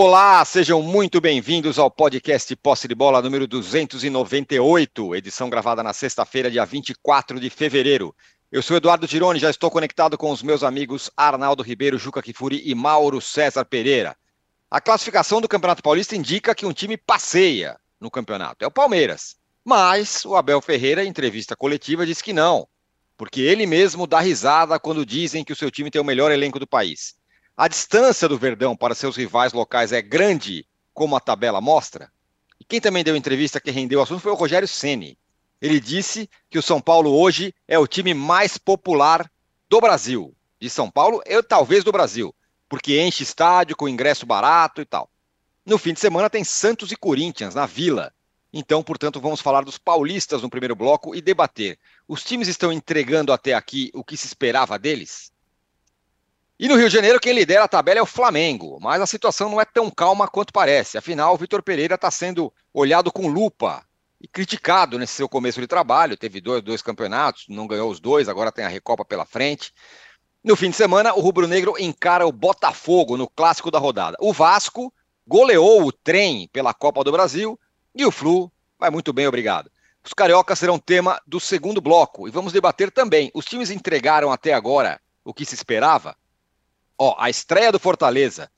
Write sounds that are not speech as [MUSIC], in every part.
Olá, sejam muito bem-vindos ao podcast Posse de Bola número 298, edição gravada na sexta-feira, dia 24 de fevereiro. Eu sou Eduardo Tironi, já estou conectado com os meus amigos Arnaldo Ribeiro, Juca Kifuri e Mauro César Pereira. A classificação do Campeonato Paulista indica que um time passeia no campeonato, é o Palmeiras. Mas o Abel Ferreira, em entrevista coletiva, disse que não, porque ele mesmo dá risada quando dizem que o seu time tem o melhor elenco do país. A distância do Verdão para seus rivais locais é grande, como a tabela mostra? E quem também deu entrevista que rendeu o assunto foi o Rogério Ceni. Ele disse que o São Paulo hoje é o time mais popular do Brasil. De São Paulo e talvez do Brasil, porque enche estádio com ingresso barato e tal. No fim de semana tem Santos e Corinthians na Vila. Então, portanto, vamos falar dos paulistas no primeiro bloco e debater. Os times estão entregando até aqui o que se esperava deles? E no Rio de Janeiro, quem lidera a tabela é o Flamengo, mas a situação não é tão calma quanto parece. Afinal, o Vitor Pereira está sendo olhado com lupa e criticado nesse seu começo de trabalho. Teve dois, dois campeonatos, não ganhou os dois, agora tem a Recopa pela frente. No fim de semana, o Rubro Negro encara o Botafogo no clássico da rodada. O Vasco goleou o trem pela Copa do Brasil e o Flu vai muito bem, obrigado. Os cariocas serão tema do segundo bloco e vamos debater também. Os times entregaram até agora o que se esperava? Ó, a estreia do Fortaleza,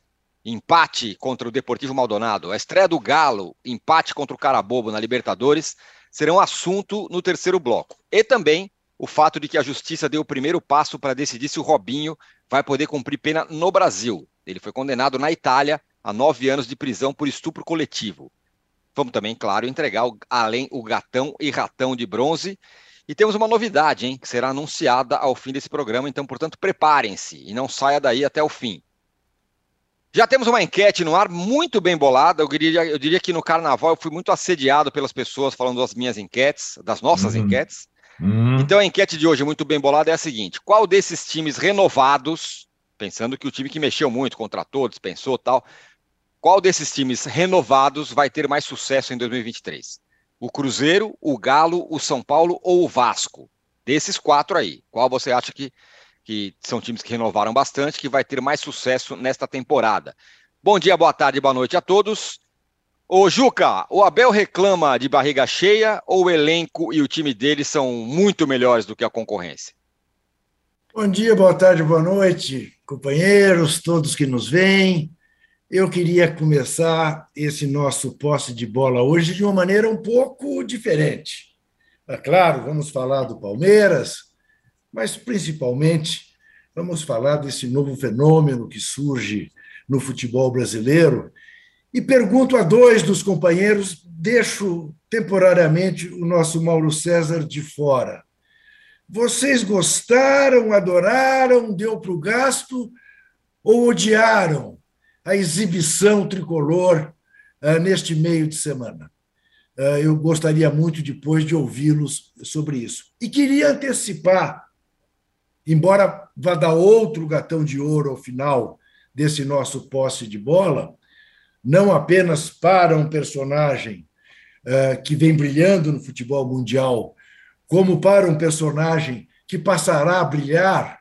empate contra o Deportivo Maldonado, a estreia do Galo, empate contra o Carabobo na Libertadores, serão assunto no terceiro bloco. E também o fato de que a justiça deu o primeiro passo para decidir se o Robinho vai poder cumprir pena no Brasil. Ele foi condenado na Itália a nove anos de prisão por estupro coletivo. Vamos também, claro, entregar o, além o gatão e ratão de bronze e temos uma novidade, hein, que será anunciada ao fim desse programa, então, portanto, preparem-se e não saia daí até o fim. Já temos uma enquete no ar muito bem bolada. Eu diria, eu diria que no carnaval eu fui muito assediado pelas pessoas falando das minhas enquetes, das nossas uhum. enquetes. Uhum. Então a enquete de hoje, muito bem bolada, é a seguinte: qual desses times renovados, pensando que o time que mexeu muito, contratou, dispensou tal, qual desses times renovados vai ter mais sucesso em 2023? O Cruzeiro, o Galo, o São Paulo ou o Vasco? Desses quatro aí, qual você acha que, que são times que renovaram bastante, que vai ter mais sucesso nesta temporada? Bom dia, boa tarde, boa noite a todos. Ô Juca, o Abel reclama de barriga cheia ou o elenco e o time dele são muito melhores do que a concorrência? Bom dia, boa tarde, boa noite, companheiros, todos que nos veem. Eu queria começar esse nosso posse de bola hoje de uma maneira um pouco diferente. É claro, vamos falar do Palmeiras, mas principalmente vamos falar desse novo fenômeno que surge no futebol brasileiro. E pergunto a dois dos companheiros, deixo temporariamente o nosso Mauro César de fora. Vocês gostaram, adoraram, deu para o gasto ou odiaram a exibição tricolor uh, neste meio de semana. Uh, eu gostaria muito depois de ouvi-los sobre isso. E queria antecipar, embora vá dar outro gatão de ouro ao final desse nosso posse de bola, não apenas para um personagem uh, que vem brilhando no futebol mundial, como para um personagem que passará a brilhar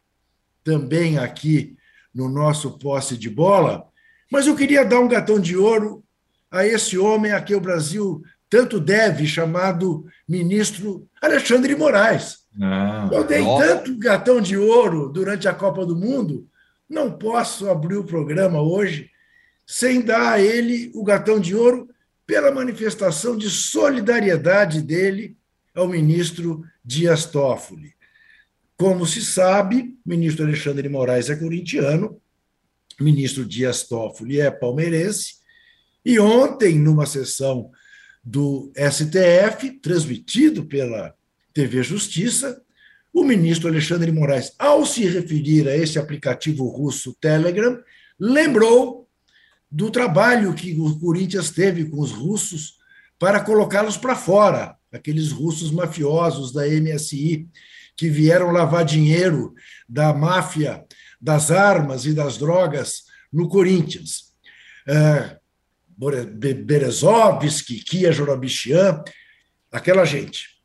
também aqui no nosso posse de bola, mas eu queria dar um gatão de ouro a esse homem a quem o Brasil tanto deve, chamado ministro Alexandre Moraes. Ah, eu dei nossa. tanto gatão de ouro durante a Copa do Mundo, não posso abrir o programa hoje sem dar a ele o gatão de ouro pela manifestação de solidariedade dele ao ministro Dias Toffoli. Como se sabe, o ministro Alexandre de Moraes é corintiano, ministro Dias Toffoli é palmeirense, e ontem, numa sessão do STF, transmitido pela TV Justiça, o ministro Alexandre de Moraes, ao se referir a esse aplicativo russo Telegram, lembrou do trabalho que o Corinthians teve com os russos para colocá-los para fora, aqueles russos mafiosos da MSI que vieram lavar dinheiro da máfia das armas e das drogas no Corinthians. É, Berezovski, Kia Jorobichian, aquela gente.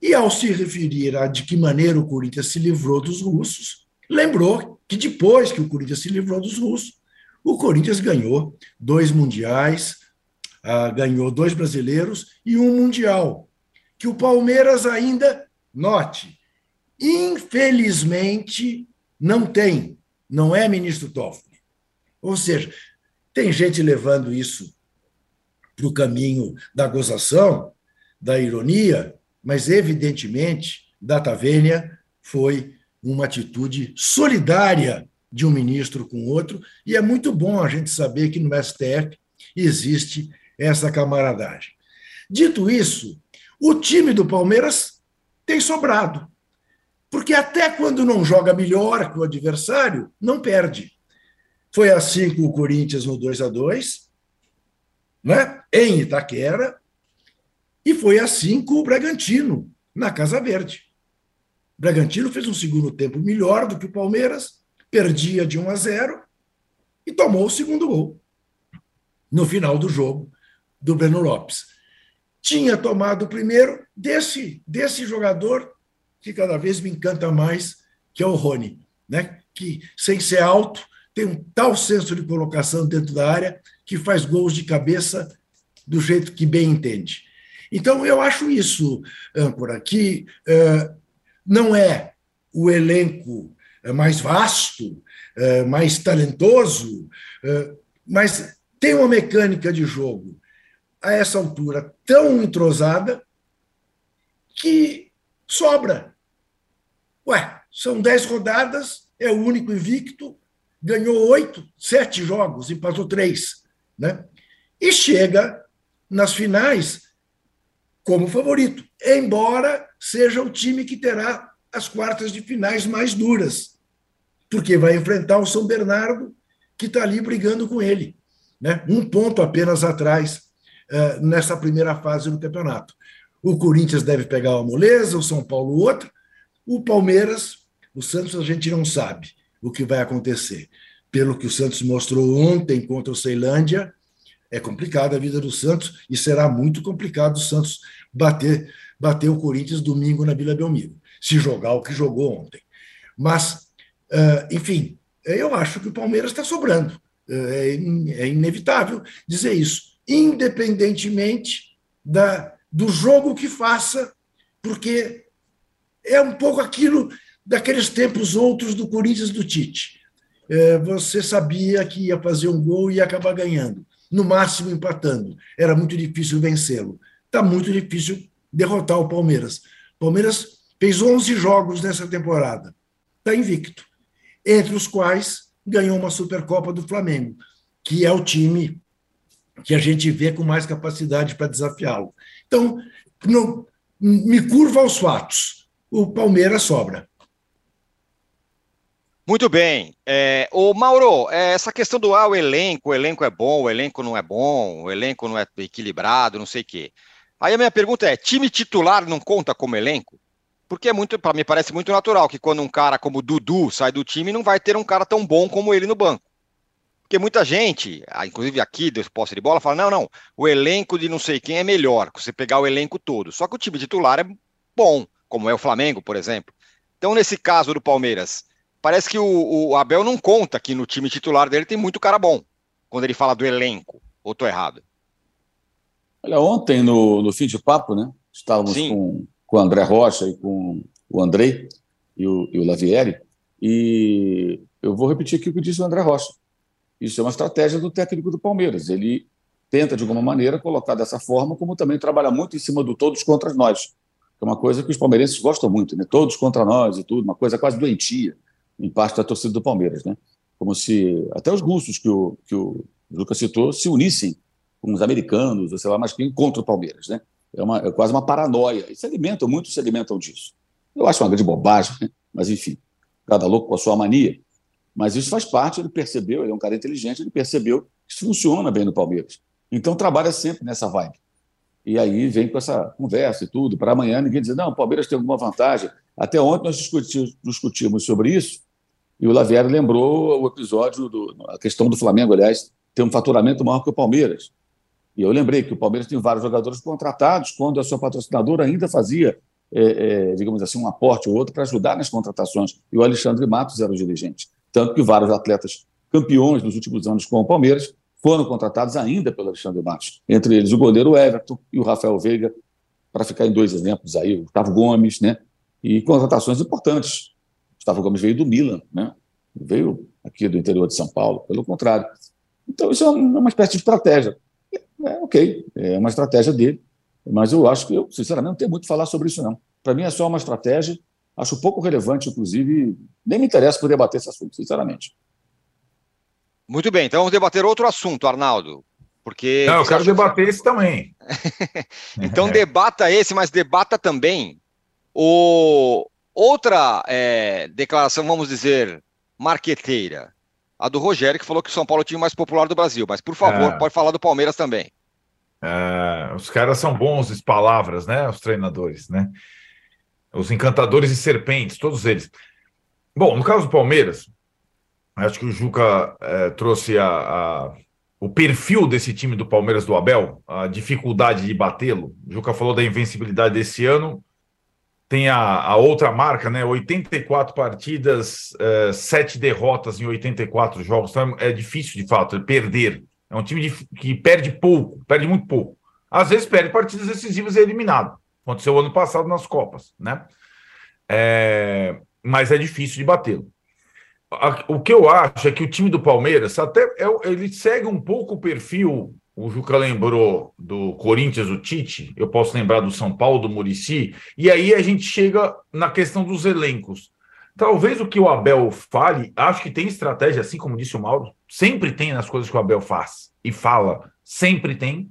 E ao se referir a de que maneira o Corinthians se livrou dos russos, lembrou que depois que o Corinthians se livrou dos russos, O Corinthians ganhou dois mundiais, uh, ganhou dois brasileiros e um mundial. Que o Palmeiras ainda, note, infelizmente, não tem. Não é ministro Toffoli. Ou seja, tem gente levando isso para o caminho da gozação, da ironia, mas evidentemente, Data Vênia foi uma atitude solidária de um ministro com outro, e é muito bom a gente saber que no STF existe essa camaradagem. Dito isso, o time do Palmeiras tem sobrado, porque até quando não joga melhor que o adversário, não perde. Foi assim com o Corinthians no 2 a 2 né? em Itaquera, e foi assim com o Bragantino, na Casa Verde. O Bragantino fez um segundo tempo melhor do que o Palmeiras, perdia de 1 a 0 e tomou o segundo gol no final do jogo do Breno Lopes. Tinha tomado o primeiro desse, desse jogador que cada vez me encanta mais, que é o Rony, né? que, sem ser alto, tem um tal senso de colocação dentro da área que faz gols de cabeça do jeito que bem entende. Então, eu acho isso, âncora, que uh, não é o elenco mais vasto, uh, mais talentoso, uh, mas tem uma mecânica de jogo a essa altura tão entrosada que sobra. Ué, são dez rodadas, é o único invicto, ganhou oito, sete jogos, empatou três. Né? E chega nas finais como favorito, embora seja o time que terá as quartas de finais mais duras, porque vai enfrentar o São Bernardo, que está ali brigando com ele, né? um ponto apenas atrás uh, nessa primeira fase do campeonato. O Corinthians deve pegar uma moleza, o São Paulo outra, o Palmeiras, o Santos a gente não sabe o que vai acontecer. Pelo que o Santos mostrou ontem contra o Ceilândia, é complicada a vida do Santos e será muito complicado o Santos bater, bater o Corinthians domingo na Vila Belmiro, se jogar o que jogou ontem. Mas, uh, enfim, eu acho que o Palmeiras está sobrando. É, é, inevitável dizer isso, independentemente da, do jogo que faça, porque é um pouco aquilo daqueles tempos outros do Corinthians do Tite. É, você sabia que ia fazer um gol e ia acabar ganhando no máximo empatando. Era muito difícil vencê-lo. Está muito difícil derrotar o Palmeiras. O Palmeiras fez 11 jogos nessa temporada. Está invicto. Entre os quais ganhou uma Supercopa do Flamengo, que é o time que a gente vê com mais capacidade para desafiá-lo. Então, não, me curva aos fatos. O Palmeiras sobra. Muito bem. É, o Mauro, é, essa questão do ah, o elenco, o elenco é bom, o elenco não é bom, o elenco não é equilibrado, não sei o quê. Aí a minha pergunta é: time titular não conta como elenco? Porque é muito, para mim parece muito natural que quando um cara como Dudu sai do time, não vai ter um cara tão bom como ele no banco. Porque muita gente, ah, inclusive aqui do posse de bola, fala: não, não, o elenco de não sei quem é melhor, você pegar o elenco todo. Só que o time titular é bom, como é o Flamengo, por exemplo. Então, nesse caso do Palmeiras, parece que o, o, Abel não conta que no time titular dele tem muito cara bom, quando ele fala do elenco. Ou estou errado? Olha, ontem, no, no fim de papo, né? Estávamos com, com o André Rocha e com o Andrei e o, e o Lavieri, e eu vou repetir aqui o que disse o André Rocha. Isso é uma estratégia do técnico do Palmeiras. Ele tenta, de alguma maneira, colocar dessa forma, como também trabalha muito em cima do todos contra nós. Que é uma coisa que os palmeirenses gostam muito, né? Todos contra nós e tudo, uma coisa quase doentia em parte da torcida do Palmeiras, né? Como se até os russos que o, que o Lucas citou se unissem com os americanos, ou sei lá, mas quem contra o Palmeiras, né? É, uma, é quase uma paranoia. E se alimentam, muitos se alimentam disso. Eu acho uma grande bobagem, né? mas enfim, cada louco com a sua mania. Mas isso faz parte, ele percebeu, ele é um cara inteligente, ele percebeu que isso funciona bem no Palmeiras. Então trabalha sempre nessa vibe. E aí vem com essa conversa e tudo, para amanhã ninguém dizer, não, o Palmeiras tem alguma vantagem. Até ontem nós discutimos, discutimos sobre isso, e o Lavieri lembrou o episódio, do, a questão do Flamengo, aliás, ter um faturamento maior que o Palmeiras. E eu lembrei que o Palmeiras tem vários jogadores contratados quando a sua patrocinadora ainda fazia, é, é, digamos assim, um aporte ou outro para ajudar nas contratações. E o Alexandre Matos era o dirigente. Tanto que vários atletas campeões dos últimos anos com o Palmeiras, foram contratados ainda pelo Alexandre Matos. Entre eles o goleiro Everton e o Rafael Veiga, para ficar em dois exemplos aí, o Gustavo Gomes, né? E contratações importantes. O Gustavo Gomes veio do Milan, né? Veio aqui do interior de São Paulo, pelo contrário. Então, isso é uma espécie de estratégia. É, ok, é uma estratégia dele, mas eu acho que eu, sinceramente, não tenho muito a falar sobre isso, não. Para mim é só uma estratégia, acho pouco relevante, inclusive, nem me interessa por debater esse assunto, sinceramente. Muito bem, então vamos debater outro assunto, Arnaldo. Porque. Não, eu quero debater que... esse também. [LAUGHS] então é. debata esse, mas debata também o outra é, declaração, vamos dizer, marqueteira. A do Rogério, que falou que o São Paulo é o time mais popular do Brasil. Mas, por favor, é. pode falar do Palmeiras também. É, os caras são bons em palavras, né? Os treinadores, né? Os encantadores e serpentes, todos eles. Bom, no caso do Palmeiras, Acho que o Juca é, trouxe a, a, o perfil desse time do Palmeiras do Abel, a dificuldade de batê-lo. O Juca falou da invencibilidade desse ano. Tem a, a outra marca, né? 84 partidas, é, 7 derrotas em 84 jogos. Então é difícil, de fato, perder. É um time de, que perde pouco, perde muito pouco. Às vezes perde partidas decisivas e é eliminado. Aconteceu ano passado nas Copas, né? É, mas é difícil de batê-lo o que eu acho é que o time do Palmeiras até é, ele segue um pouco o perfil. O Juca lembrou do Corinthians, o Tite, eu posso lembrar do São Paulo, do Murici, e aí a gente chega na questão dos elencos. Talvez o que o Abel fale, acho que tem estratégia, assim como disse o Mauro, sempre tem nas coisas que o Abel faz e fala, sempre tem.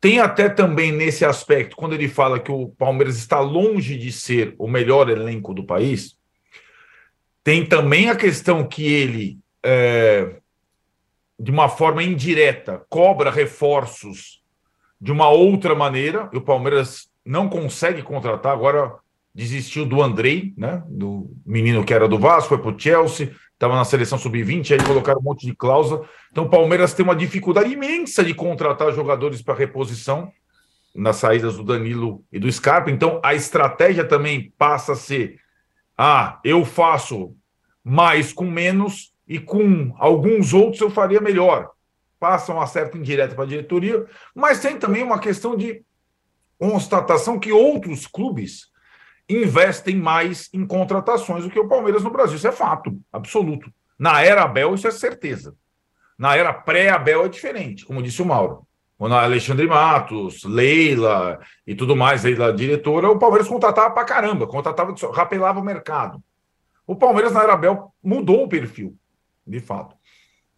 Tem até também nesse aspecto, quando ele fala que o Palmeiras está longe de ser o melhor elenco do país, tem também a questão que ele, é, de uma forma indireta, cobra reforços de uma outra maneira, e o Palmeiras não consegue contratar, agora desistiu do Andrei, né, do menino que era do Vasco, foi para o Chelsea, estava na seleção sub-20, aí colocaram um monte de cláusula. Então o Palmeiras tem uma dificuldade imensa de contratar jogadores para reposição nas saídas do Danilo e do Scarpa. Então a estratégia também passa a ser ah, eu faço mais com menos e com alguns outros eu faria melhor. Passa uma certa indireta para a diretoria, mas tem também uma questão de constatação que outros clubes investem mais em contratações do que o Palmeiras no Brasil. Isso é fato, absoluto. Na era Abel, isso é certeza. Na era pré-Abel é diferente, como disse o Mauro. Alexandre Matos, Leila e tudo mais, Leila diretora, o Palmeiras contratava pra caramba, contratava, rapelava o mercado. O Palmeiras na era Abel mudou o perfil, de fato.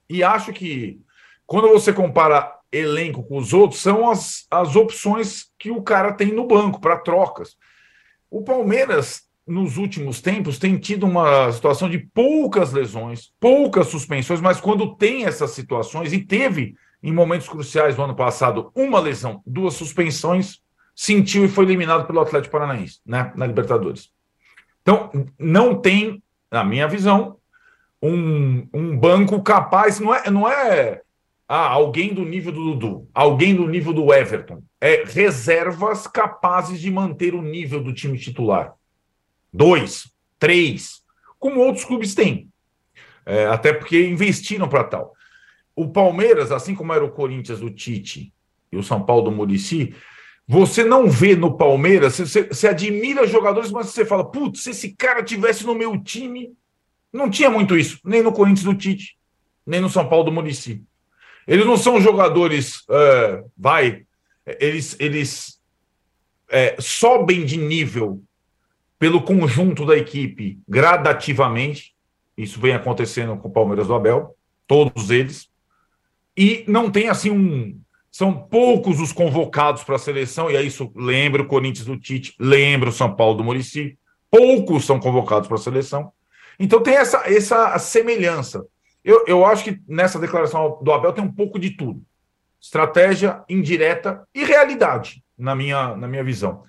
E acho que quando você compara elenco com os outros, são as, as opções que o cara tem no banco para trocas. O Palmeiras, nos últimos tempos, tem tido uma situação de poucas lesões, poucas suspensões, mas quando tem essas situações, e teve em momentos cruciais do ano passado, uma lesão, duas suspensões, sentiu e foi eliminado pelo Atlético Paranaense, né, na Libertadores. Então, não tem, na minha visão, um, um banco capaz, não é, não é ah, alguém do nível do Dudu, alguém do nível do Everton. É reservas capazes de manter o nível do time titular. Dois, três, como outros clubes têm. É, até porque investiram para tal o Palmeiras, assim como era o Corinthians do Tite e o São Paulo do Murici, você não vê no Palmeiras, você, você admira jogadores, mas você fala, putz, se esse cara tivesse no meu time, não tinha muito isso, nem no Corinthians do Tite, nem no São Paulo do Murici. Eles não são jogadores, é, vai, eles, eles é, sobem de nível pelo conjunto da equipe gradativamente. Isso vem acontecendo com o Palmeiras do Abel, todos eles e não tem assim um. São poucos os convocados para a seleção, e aí isso lembra o Corinthians do Tite, lembra o São Paulo do Murici. Poucos são convocados para a seleção. Então tem essa, essa semelhança. Eu, eu acho que nessa declaração do Abel tem um pouco de tudo: estratégia indireta e realidade, na minha, na minha visão.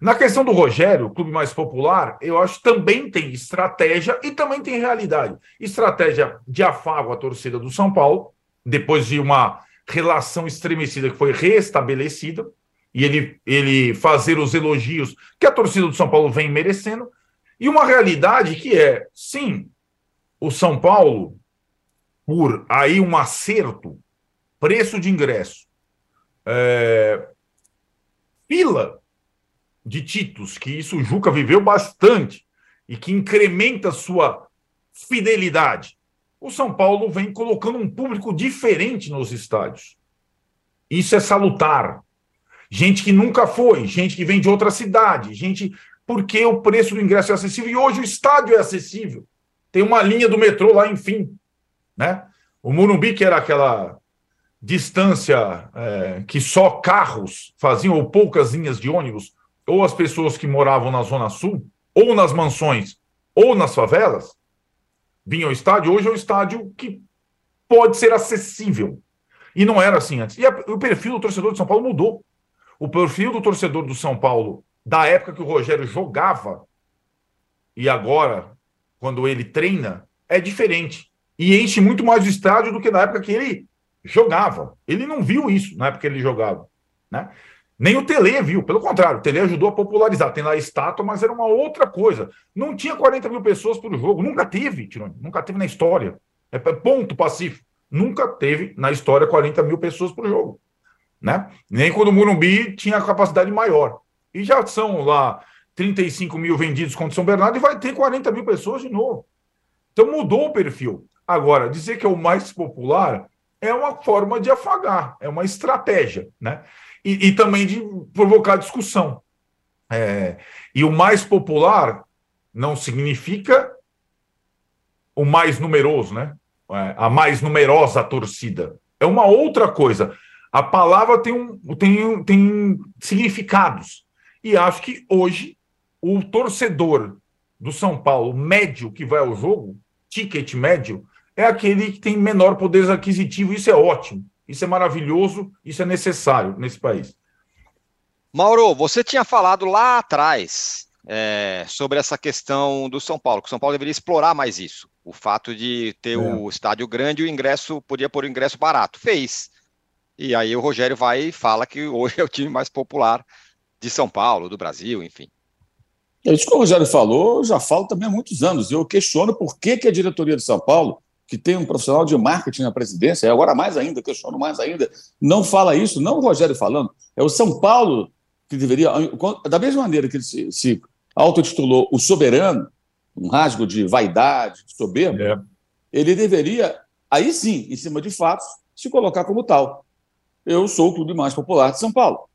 Na questão do Rogério, clube mais popular, eu acho que também tem estratégia e também tem realidade. Estratégia de afago à torcida do São Paulo, depois de uma relação estremecida que foi restabelecida, e ele, ele fazer os elogios que a torcida do São Paulo vem merecendo, e uma realidade que é, sim, o São Paulo por aí um acerto, preço de ingresso, é, fila de títulos, que isso o Juca viveu bastante e que incrementa sua fidelidade. O São Paulo vem colocando um público diferente nos estádios. Isso é salutar. Gente que nunca foi, gente que vem de outra cidade, gente porque o preço do ingresso é acessível e hoje o estádio é acessível. Tem uma linha do metrô lá, enfim. Né? O Morumbi, que era aquela distância é, que só carros faziam, ou poucas linhas de ônibus, ou as pessoas que moravam na Zona Sul, ou nas mansões, ou nas favelas, vinham ao estádio. Hoje é um estádio que pode ser acessível. E não era assim antes. E a, o perfil do torcedor de São Paulo mudou. O perfil do torcedor do São Paulo, da época que o Rogério jogava, e agora, quando ele treina, é diferente. E enche muito mais o estádio do que na época que ele jogava. Ele não viu isso na época que ele jogava. Né? Nem o Tele viu, pelo contrário, o Tele ajudou a popularizar. Tem lá a estátua, mas era uma outra coisa. Não tinha 40 mil pessoas por jogo, nunca teve, Tirone, nunca teve na história. É ponto pacífico. Nunca teve na história 40 mil pessoas por jogo. Né? Nem quando o Murumbi tinha capacidade maior. E já são lá 35 mil vendidos contra São Bernardo e vai ter 40 mil pessoas de novo. Então mudou o perfil. Agora, dizer que é o mais popular é uma forma de afagar, é uma estratégia, né? E, e também de provocar discussão. É, e o mais popular não significa o mais numeroso, né? É, a mais numerosa torcida. É uma outra coisa. A palavra tem, um, tem, tem significados. E acho que hoje o torcedor do São Paulo médio que vai ao jogo, ticket médio, é aquele que tem menor poder aquisitivo. Isso é ótimo, isso é maravilhoso, isso é necessário nesse país. Mauro, você tinha falado lá atrás é, sobre essa questão do São Paulo, que o São Paulo deveria explorar mais isso. O fato de ter é. o estádio grande e o ingresso, podia pôr o ingresso barato. Fez. E aí o Rogério vai e fala que hoje [LAUGHS] é o time mais popular de São Paulo, do Brasil, enfim. É isso que o Rogério falou, eu já falo também há muitos anos. Eu questiono por que, que a diretoria de São Paulo que tem um profissional de marketing na presidência, e agora mais ainda, questiono mais ainda, não fala isso, não o Rogério falando, é o São Paulo que deveria, da mesma maneira que ele se, se autotitulou o soberano, um rasgo de vaidade, de soberba, é. ele deveria, aí sim, em cima de fatos, se colocar como tal. Eu sou o clube mais popular de São Paulo,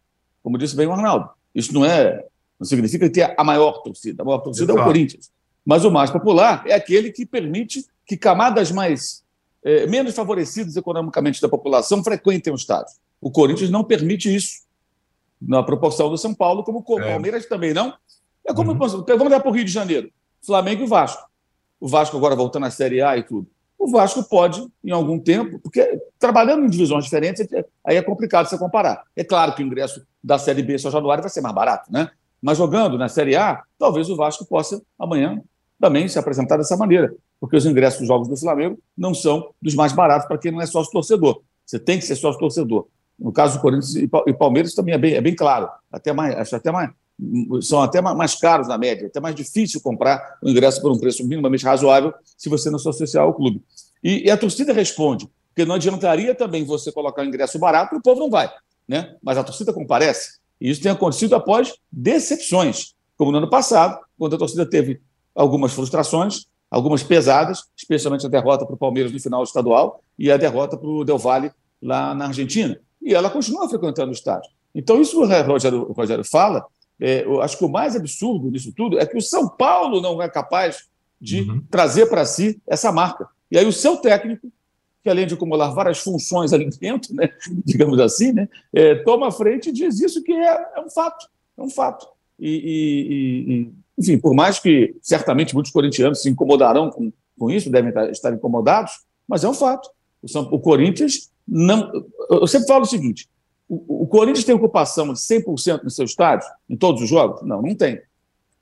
como disse bem o Arnaldo. Isso não é, não significa ter a maior torcida. A maior torcida Exato. é o Corinthians. Mas o mais popular é aquele que permite que camadas mais é, menos favorecidas economicamente da população frequentem o estádio. O Corinthians não permite isso na proporção do São Paulo, como o é. Palmeiras também não. É como uhum. vamos dar para o Rio de Janeiro, Flamengo e Vasco. O Vasco agora voltando à Série A e tudo. O Vasco pode, em algum tempo, porque trabalhando em divisões diferentes, aí é complicado você comparar. É claro que o ingresso da Série B só januário vai ser mais barato, né? Mas jogando na Série A, talvez o Vasco possa amanhã também se apresentar dessa maneira porque os ingressos dos jogos do Flamengo não são dos mais baratos para quem não é sócio torcedor. Você tem que ser sócio torcedor. No caso do Corinthians e Palmeiras também é bem, é bem claro. Até mais, acho até mais, são até mais caros na média, até mais difícil comprar o ingresso por um preço minimamente razoável se você não se associar ao clube. E, e, a torcida responde, porque não adiantaria também você colocar o ingresso barato e o povo não vai. Né? Mas a torcida comparece. E isso tem acontecido após decepções, como no ano passado, quando a torcida teve algumas frustrações, algumas pesadas, especialmente a derrota para o Palmeiras no final estadual e a derrota para o Del Valle lá na Argentina. E ela continua frequentando o estádio. Então, isso que o Rogério, o Rogério fala, é, eu acho que o mais absurdo disso tudo é que o São Paulo não é capaz de uhum. trazer para si essa marca. E aí o seu técnico, que além de acumular várias funções ali [LAUGHS] dentro, né, digamos assim, né, é, toma a frente e diz isso que é, é um fato. É um fato. E, e, e, enfim, por mais que certamente muitos corintianos se incomodarão com, com isso, devem estar incomodados, mas é um fato. O, São, o Corinthians não. Eu sempre falo o seguinte: o, o Corinthians tem ocupação de 100% no seu estádio, em todos os jogos? Não, não tem.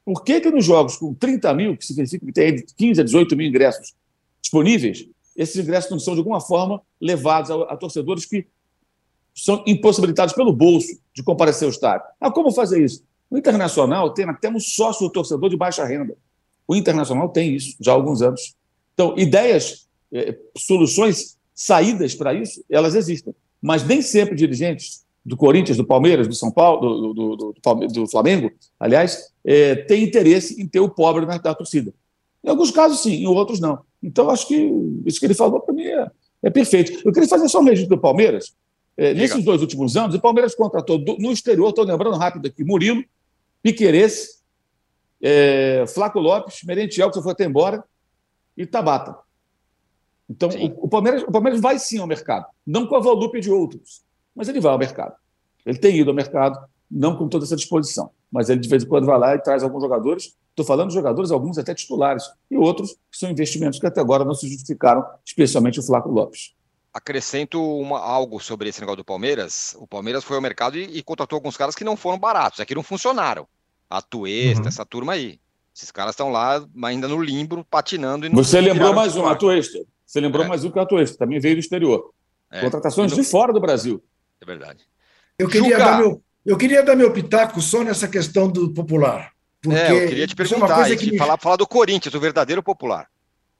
Por que, que nos jogos com 30 mil, que significa que tem 15 a 18 mil ingressos disponíveis, esses ingressos não são, de alguma forma, levados a, a torcedores que são impossibilitados pelo bolso de comparecer ao estádio? Ah, como fazer isso? O Internacional tem até um sócio torcedor de baixa renda. O Internacional tem isso já há alguns anos. Então, ideias é, soluções, saídas para isso, elas existem. Mas nem sempre dirigentes do Corinthians, do Palmeiras, do São Paulo, do, do, do, do Flamengo, aliás, é, têm interesse em ter o pobre na, da torcida. Em alguns casos, sim, em outros, não. Então, acho que isso que ele falou, para mim, é, é, perfeito. Eu queria fazer só um registro do Palmeiras. É, nesses dois últimos anos, o Palmeiras contratou do, no exterior, estou lembrando rápido aqui, Murilo, Piquerez, é, Flaco Lopes, Merentiel, que você foi até embora, e Tabata. Então, o, o, Palmeiras, o Palmeiras vai sim ao mercado, não com a volúpia de outros, mas ele vai ao mercado. Ele tem ido ao mercado, não com toda essa disposição, mas ele de vez em quando vai lá e traz alguns jogadores. Estou falando de jogadores, alguns até titulares, e outros que são investimentos que até agora não se justificaram, especialmente o Flaco Lopes. Acrescento uma, algo sobre esse negócio do Palmeiras. O Palmeiras foi ao mercado e, e contratou alguns caras que não foram baratos, é que não funcionaram. A Tuesta, uhum. essa turma aí. Esses caras estão lá ainda no limbo, patinando. E Você lembrou mais um, a Tuesta. Você lembrou é. mais um que a Tuesta, também veio do exterior. É. Contratações de fora do Brasil. É verdade. Eu queria, dar meu, eu queria dar meu pitaco só nessa questão do popular. Porque é, eu queria te perguntar, é que me... falar, falar do Corinthians, o verdadeiro popular.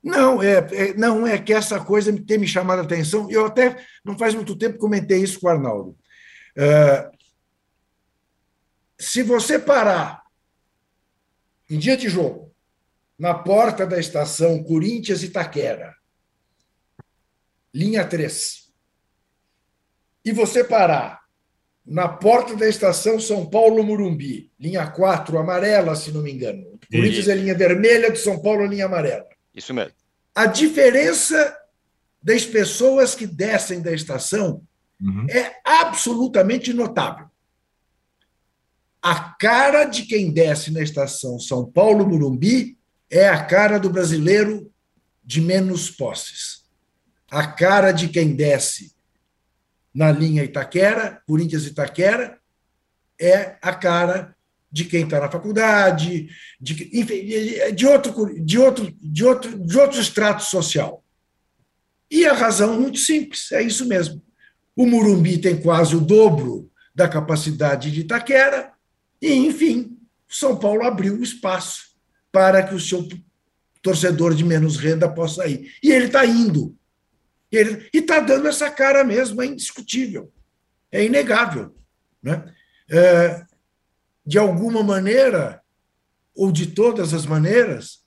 Não, é, é, não é que essa coisa tem me chamado a atenção. Eu até, não faz muito tempo, comentei isso com o Arnaldo. Uh, se você parar em dia de jogo, na porta da estação Corinthians Itaquera, linha 3, e você parar na porta da estação São Paulo Murumbi, linha 4, amarela, se não me engano. Corinthians é linha vermelha, de São Paulo, linha amarela. Isso mesmo. A diferença das pessoas que descem da estação uhum. é absolutamente notável. A cara de quem desce na estação São Paulo Murumbi é a cara do brasileiro de menos posses. A cara de quem desce na linha Itaquera, Corinthians Itaquera, é a cara de quem está na faculdade, de, enfim, de, outro, de, outro, de, outro, de outro extrato social. E a razão muito simples, é isso mesmo. O Murumbi tem quase o dobro da capacidade de Itaquera, e, enfim, São Paulo abriu espaço para que o seu torcedor de menos renda possa ir. E ele está indo. Ele, e está dando essa cara mesmo, é indiscutível. É inegável. Né? É, de alguma maneira, ou de todas as maneiras,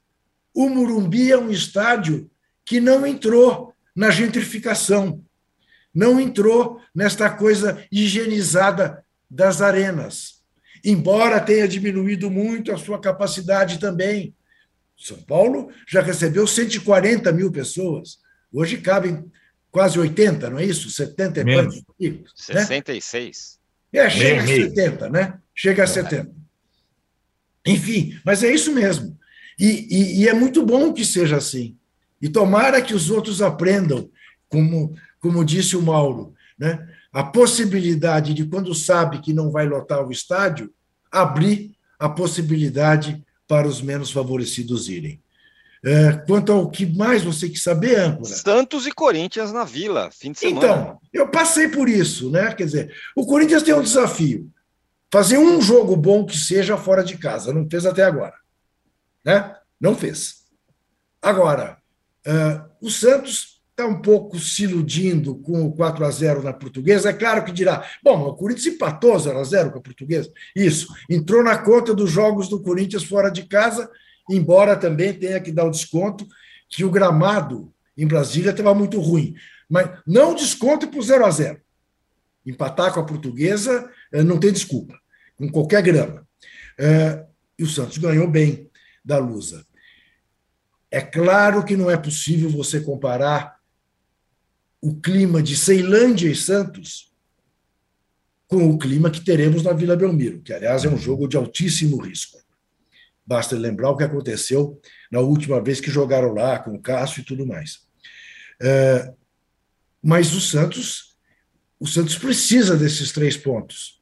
o Murumbi é um estádio que não entrou na gentrificação, não entrou nesta coisa higienizada das arenas, embora tenha diminuído muito a sua capacidade também. São Paulo já recebeu 140 mil pessoas, hoje cabem quase 80, não é isso? 70 e quantos? 66. Né? É, chega a 70, né? Chega a 70. Enfim, mas é isso mesmo. E, e, e, é muito bom que seja assim. E tomara que os outros aprendam, como, como disse o Mauro, né? a possibilidade de, quando sabe que não vai lotar o estádio, abrir a possibilidade para os menos favorecidos irem. É, quanto ao que mais você quer saber, âncora? Santos e Corinthians na Vila, fim de semana. Então, eu passei por isso, né? Quer dizer, o Corinthians tem um desafio fazer um jogo bom que seja fora de casa. Não fez até agora. Né? Não fez. Agora, uh, o Santos está um pouco se iludindo com o 4 a 0 na portuguesa. É claro que dirá: bom, o Corinthians empatou 0 a 0 com a portuguesa. Isso. Entrou na conta dos jogos do Corinthians fora de casa, embora também tenha que dar o desconto que o gramado em Brasília estava muito ruim. Mas não desconto para o 0 a 0 Empatar com a portuguesa não tem desculpa com qualquer grama. É, e o Santos ganhou bem da Lusa. É claro que não é possível você comparar o clima de Ceilândia e Santos com o clima que teremos na Vila Belmiro, que, aliás, é um jogo de altíssimo risco. Basta lembrar o que aconteceu na última vez que jogaram lá, com o Cássio e tudo mais. É, mas o Santos, o Santos precisa desses três pontos.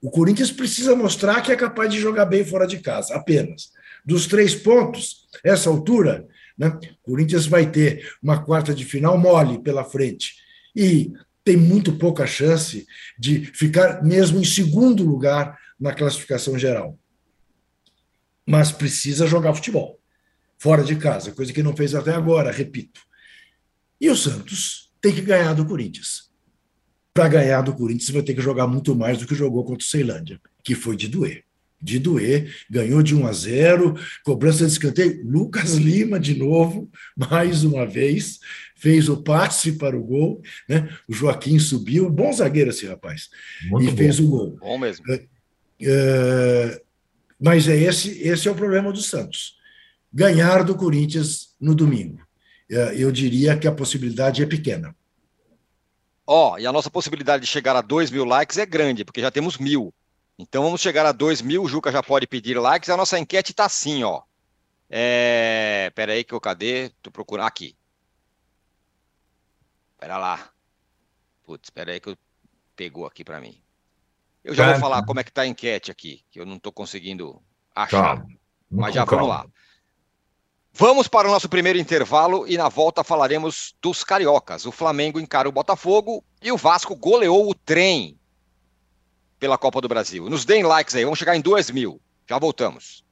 O Corinthians precisa mostrar que é capaz de jogar bem fora de casa, apenas. Dos três pontos, essa altura, né, o Corinthians vai ter uma quarta de final mole pela frente. E tem muito pouca chance de ficar mesmo em segundo lugar na classificação geral. Mas precisa jogar futebol, fora de casa, coisa que não fez até agora, repito. E o Santos tem que ganhar do Corinthians. Para ganhar do Corinthians, você vai ter que jogar muito mais do que jogou contra o Ceilândia, que foi de doer. De doer, ganhou de 1 a 0, cobrança de escanteio. Lucas Lima, de novo, mais uma vez, fez o passe para o gol. Né? O Joaquim subiu, bom zagueiro esse rapaz, muito e bom. fez o gol. Bom mesmo. É, é, mas é esse, esse é o problema do Santos. Ganhar do Corinthians no domingo. É, eu diria que a possibilidade é pequena. Ó, e a nossa possibilidade de chegar a 2 mil likes é grande, porque já temos mil. Então vamos chegar a 2 mil, o Juca já pode pedir likes. A nossa enquete está assim, ó. É... Pera aí que eu cadê? Tô procurando aqui. Pera lá. Putz, pera aí que eu pegou aqui para mim. Eu já vou falar como é que tá a enquete aqui, que eu não estou conseguindo achar. Calma. Mas já vamos lá. Vamos para o nosso primeiro intervalo e na volta falaremos dos cariocas. O Flamengo encara o Botafogo e o Vasco goleou o trem pela Copa do Brasil. Nos deem likes aí, vamos chegar em 2 mil. Já voltamos.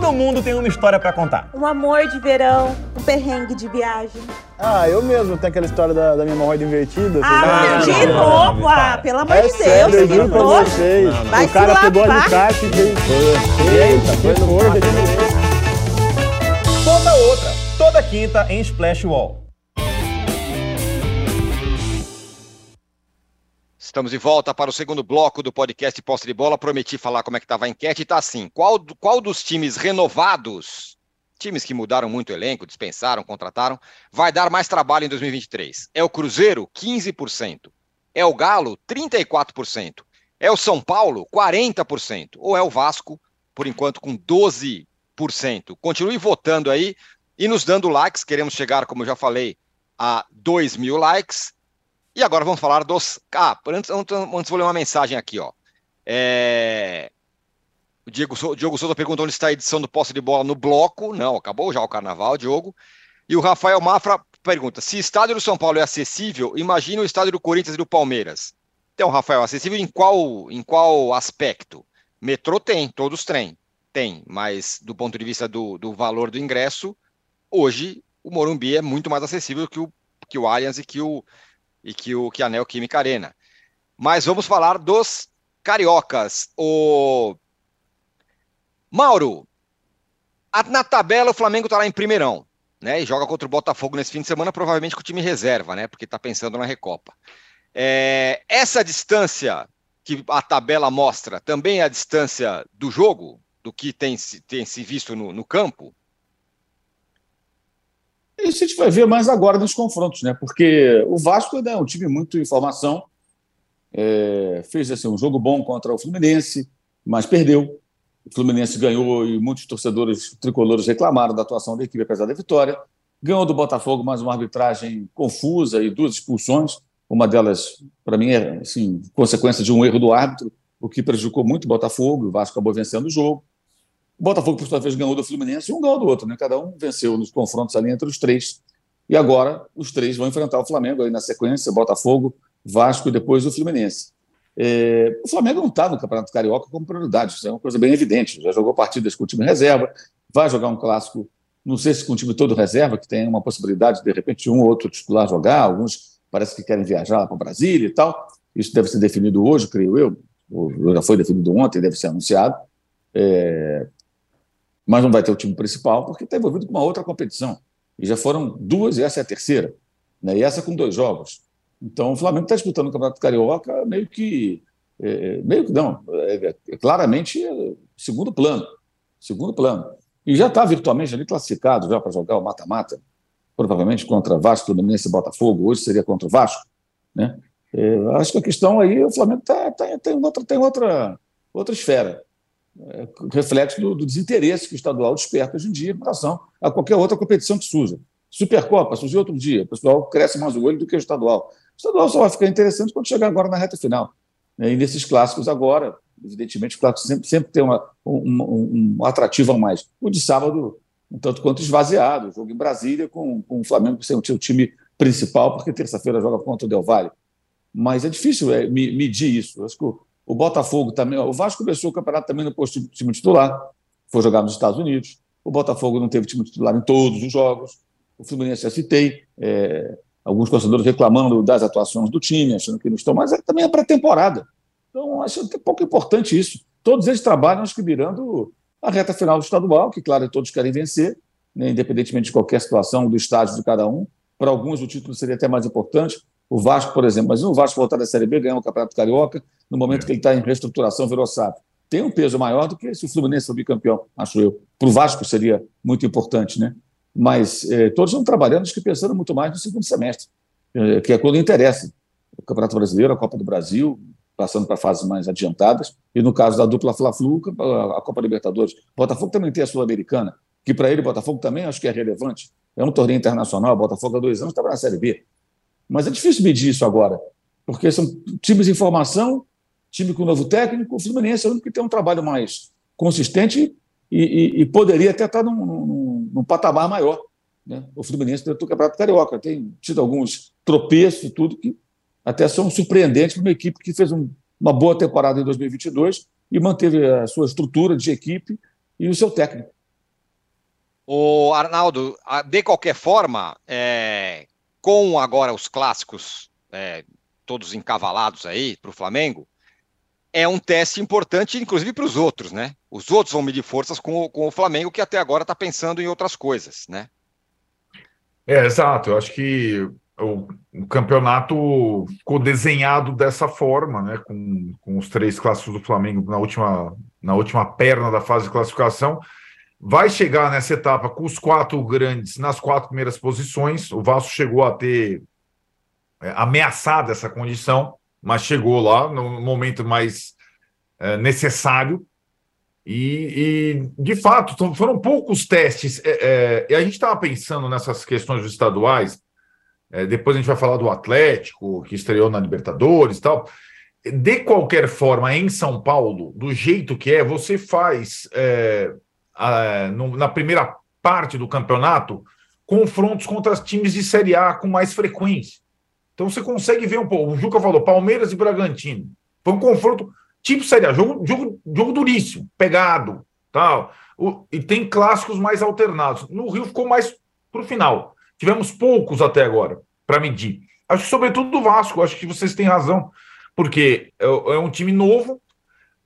Todo mundo tem uma história para contar. Um amor de verão, um perrengue de viagem. Ah, eu mesmo tenho aquela história da, da minha hemorroida invertida. Ah, de novo? Ah, pelo amor é de sério, Deus. Eu juro pra vocês. Vai o cara pegou a alicate e veio. Eita, foi no Conta outra, toda quinta em Splash Wall. Estamos de volta para o segundo bloco do podcast Posse de Bola. Prometi falar como é que estava a enquete e está assim. Qual, qual dos times renovados, times que mudaram muito o elenco, dispensaram, contrataram, vai dar mais trabalho em 2023? É o Cruzeiro, 15%. É o Galo, 34%. É o São Paulo, 40%. Ou é o Vasco, por enquanto, com 12%. Continue votando aí e nos dando likes. Queremos chegar, como já falei, a 2 mil likes e agora vamos falar dos. Ah, antes, antes, vou ler uma mensagem aqui, ó. É... O Diego, Souza pergunta onde está a edição do posse de bola no bloco. Não, acabou já o carnaval, Diogo. E o Rafael Mafra pergunta: se o estádio do São Paulo é acessível, imagine o estádio do Corinthians e do Palmeiras. Então, Rafael, acessível em qual, em qual aspecto? Metrô tem, todos têm, tem, mas do ponto de vista do, do valor do ingresso, hoje o Morumbi é muito mais acessível que o, que o Allianz e que o, e que o que a Neoquímica Arena. Mas vamos falar dos cariocas. O Mauro, na tabela o Flamengo está lá em primeirão, né? E joga contra o Botafogo nesse fim de semana, provavelmente com o time reserva, né? Porque está pensando na Recopa. É, essa distância que a tabela mostra também é a distância do jogo, do que tem, tem se visto no, no campo? Isso a gente vai ver mais agora nos confrontos, né? Porque o Vasco né, é um time muito em formação, é, fez assim, um jogo bom contra o Fluminense, mas perdeu. O Fluminense ganhou e muitos torcedores tricolores reclamaram da atuação da equipe, apesar da vitória. Ganhou do Botafogo, mais uma arbitragem confusa e duas expulsões. Uma delas, para mim, é assim, consequência de um erro do árbitro, o que prejudicou muito o Botafogo. O Vasco acabou vencendo o jogo. O Botafogo, por sua vez, ganhou do Fluminense e um ganhou do outro, né? Cada um venceu nos confrontos ali entre os três. E agora os três vão enfrentar o Flamengo aí na sequência: Botafogo, Vasco e depois o Fluminense. É, o Flamengo não está no Campeonato Carioca como prioridade, isso é uma coisa bem evidente. Já jogou partidas com o time reserva, vai jogar um clássico, não sei se com o time todo reserva, que tem uma possibilidade de, de repente, um ou outro titular jogar, alguns parece que querem viajar para Brasília e tal. Isso deve ser definido hoje, creio eu, ou já foi definido ontem, deve ser anunciado. É, mas não vai ter o time principal porque está envolvido com uma outra competição. E já foram duas, e essa é a terceira. Né? E essa com dois jogos. Então o Flamengo está disputando o Campeonato Carioca meio que. É, meio que não, é, é, claramente é, segundo plano. Segundo plano. E já está virtualmente ali classificado já para jogar o mata-mata, provavelmente contra Vasco, Fluminense e Botafogo. Hoje seria contra o Vasco. Né? É, acho que a questão aí, o Flamengo tá, tá, tem, outra, tem outra, outra esfera é, reflexo do, do, desinteresse que o estadual desperta hoje em dia em relação a qualquer outra competição que surja. Supercopa surgiu outro dia, o pessoal cresce mais o olho do que o estadual. O estadual só vai ficar interessante quando chegar agora na reta final. Né? E nesses clássicos agora, evidentemente, o clássico sempre, sempre tem uma, um, um, atrativo a mais. O de sábado, um tanto quanto esvaziado, o jogo em Brasília com, com o Flamengo sem o time principal, porque terça-feira joga contra o Del Valle. mas é difícil é, medir isso. acho que o Botafogo também, o Vasco começou o campeonato também no posto time titular, foi jogar nos Estados Unidos. O Botafogo não teve time titular em todos os jogos. O Fluminense já citei. É, alguns torcedores reclamando das atuações do time, achando que não estão, mas é, também é pré-temporada. Então, acho que é pouco importante isso. Todos eles trabalham, acho que mirando a reta final do estadual, que, claro, todos querem vencer, né, independentemente de qualquer situação do estágio de cada um. Para alguns, o título seria até mais importante. O Vasco, por exemplo, mas o Vasco voltar da Série B, ganhar o Campeonato Carioca, no momento é. que ele está em reestruturação, virou SAP. Tem um peso maior do que se o Fluminense for bicampeão, acho eu. Para o Vasco seria muito importante, né? Mas eh, todos estão trabalhando, acho que pensando muito mais no segundo semestre, eh, que é quando interessa. O Campeonato Brasileiro, a Copa do Brasil, passando para fases mais adiantadas, e no caso da dupla Fla-Flu, a Copa Libertadores. O Botafogo também tem a Sul-Americana, que para ele, Botafogo também acho que é relevante. É um torneio internacional, o Botafogo há dois anos estava na Série B. Mas é difícil medir isso agora, porque são times em formação, time com novo técnico, o Fluminense é o único que tem um trabalho mais consistente e, e, e poderia até estar num, num, num patamar maior. Né? O Fluminense dentro do Campeonato Carioca tem tido alguns tropeços e tudo que até são surpreendentes para uma equipe que fez um, uma boa temporada em 2022 e manteve a sua estrutura de equipe e o seu técnico. O Arnaldo, de qualquer forma, é, com agora os clássicos é, todos encavalados aí para o Flamengo, é um teste importante, inclusive para os outros, né? Os outros vão medir forças com o, com o Flamengo, que até agora está pensando em outras coisas, né? É, exato. Eu acho que o, o, campeonato ficou desenhado dessa forma, né? Com, com os três clássicos do Flamengo na última, na última perna da fase de classificação vai chegar nessa etapa com os quatro grandes nas quatro primeiras posições. O Vasco chegou a ter é, ameaçado essa condição, mas chegou lá no momento mais é, necessário. E, e, de fato, foram poucos testes. É, é, e a gente estava pensando nessas questões dos estaduais. É, depois a gente vai falar do Atlético, que estreou na Libertadores e tal. De qualquer forma, em São Paulo, do jeito que é, você faz no, na primeira parte do campeonato confrontos contra times de Série A com mais frequência. Então você consegue ver um pouco. O Juca falou Palmeiras e Bragantino. Foi um confronto tipo Série A, jogo, jogo, jogo duríssimo, pegado, tal. O, e tem clássicos mais alternados. No Rio ficou mais para o final. Tivemos poucos até agora para medir. Acho que, sobretudo, do Vasco, acho que vocês têm razão, porque é, é um time novo,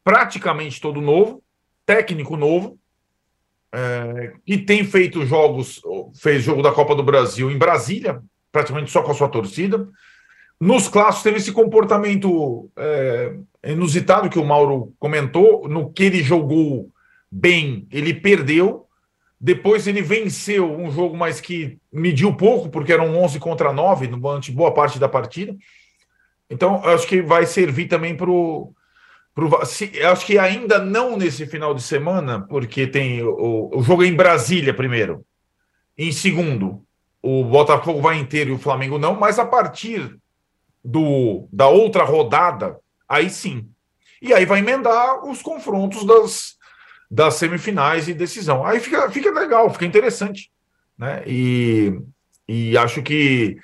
praticamente todo novo, técnico novo, é, que tem feito jogos, fez jogo da Copa do Brasil em Brasília, praticamente só com a sua torcida. Nos clássicos teve esse comportamento é, inusitado que o Mauro comentou, no que ele jogou bem, ele perdeu. Depois ele venceu um jogo, mas que mediu pouco, porque eram 11 contra 9 durante boa parte da partida. Então, acho que vai servir também para o se, acho que ainda não nesse final de semana, porque tem o, o jogo é em Brasília primeiro. Em segundo, o Botafogo vai inteiro e o Flamengo não, mas a partir do, da outra rodada, aí sim. E aí vai emendar os confrontos das, das semifinais e decisão. Aí fica, fica legal, fica interessante. Né? E, e acho que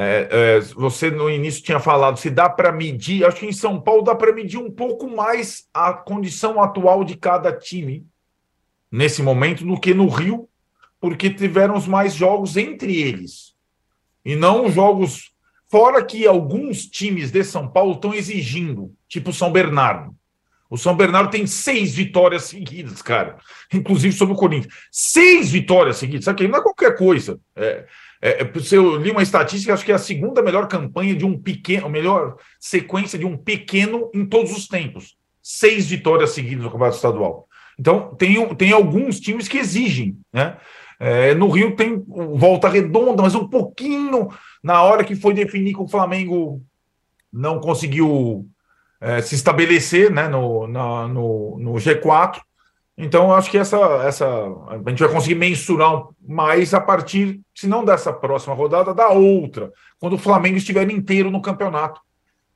é, é, você no início tinha falado se dá para medir, acho que em São Paulo dá para medir um pouco mais a condição atual de cada time nesse momento do que no Rio, porque tiveram mais jogos entre eles e não jogos fora que alguns times de São Paulo estão exigindo, tipo São Bernardo. O São Bernardo tem seis vitórias seguidas, cara, inclusive sobre o Corinthians. Seis vitórias seguidas, sabe que não é qualquer coisa. É, é, é eu li uma estatística, acho que é a segunda melhor campanha de um pequeno, a melhor sequência de um pequeno em todos os tempos. Seis vitórias seguidas no Campeonato Estadual. Então, tem, tem alguns times que exigem, né? É, no Rio tem volta redonda, mas um pouquinho na hora que foi definir que o Flamengo não conseguiu é, se estabelecer né, no, na, no, no G4. Então, acho que essa, essa a gente vai conseguir mensurar mais a partir, se não dessa próxima rodada, da outra, quando o Flamengo estiver inteiro no campeonato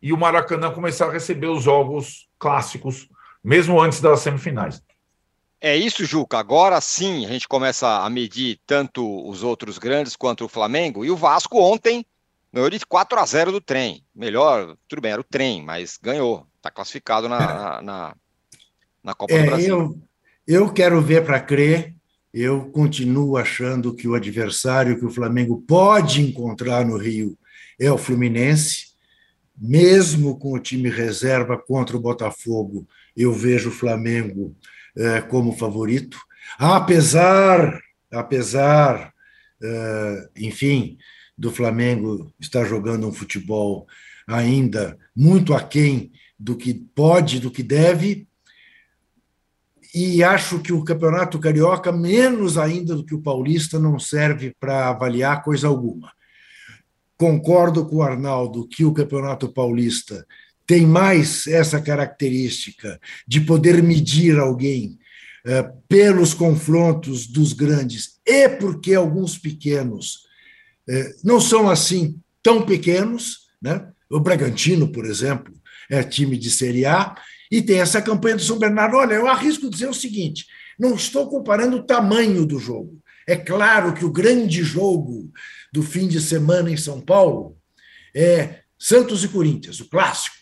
e o Maracanã começar a receber os jogos clássicos, mesmo antes das semifinais. É isso, Juca. Agora sim a gente começa a medir tanto os outros grandes quanto o Flamengo. E o Vasco ontem Ganhou de 4 a 0 do trem. Melhor, tudo bem, era o trem, mas ganhou. Está classificado na, na, na, na Copa É, do Brasil. eu, eu quero ver para crer. Eu continuo achando que o adversário que o Flamengo pode encontrar no Rio é o Fluminense. Mesmo com o time reserva contra o Botafogo, eu vejo o Flamengo eh, como favorito. Apesar, apesar, eh, enfim, do Flamengo estar jogando um futebol ainda muito aquém do que pode, do que deve, e acho que o Campeonato Carioca, menos ainda do que o Paulista, não serve para avaliar coisa alguma. Concordo com o Arnaldo que o Campeonato Paulista tem mais essa característica de poder medir alguém eh, pelos confrontos dos grandes e porque alguns pequenos não são assim tão pequenos, né? O Bragantino, por exemplo, é time de Série A, e tem essa campanha do São Bernardo. Olha, eu arrisco dizer o seguinte: não estou comparando o tamanho do jogo. É claro que o grande jogo do fim de semana em São Paulo é Santos e Corinthians, o clássico,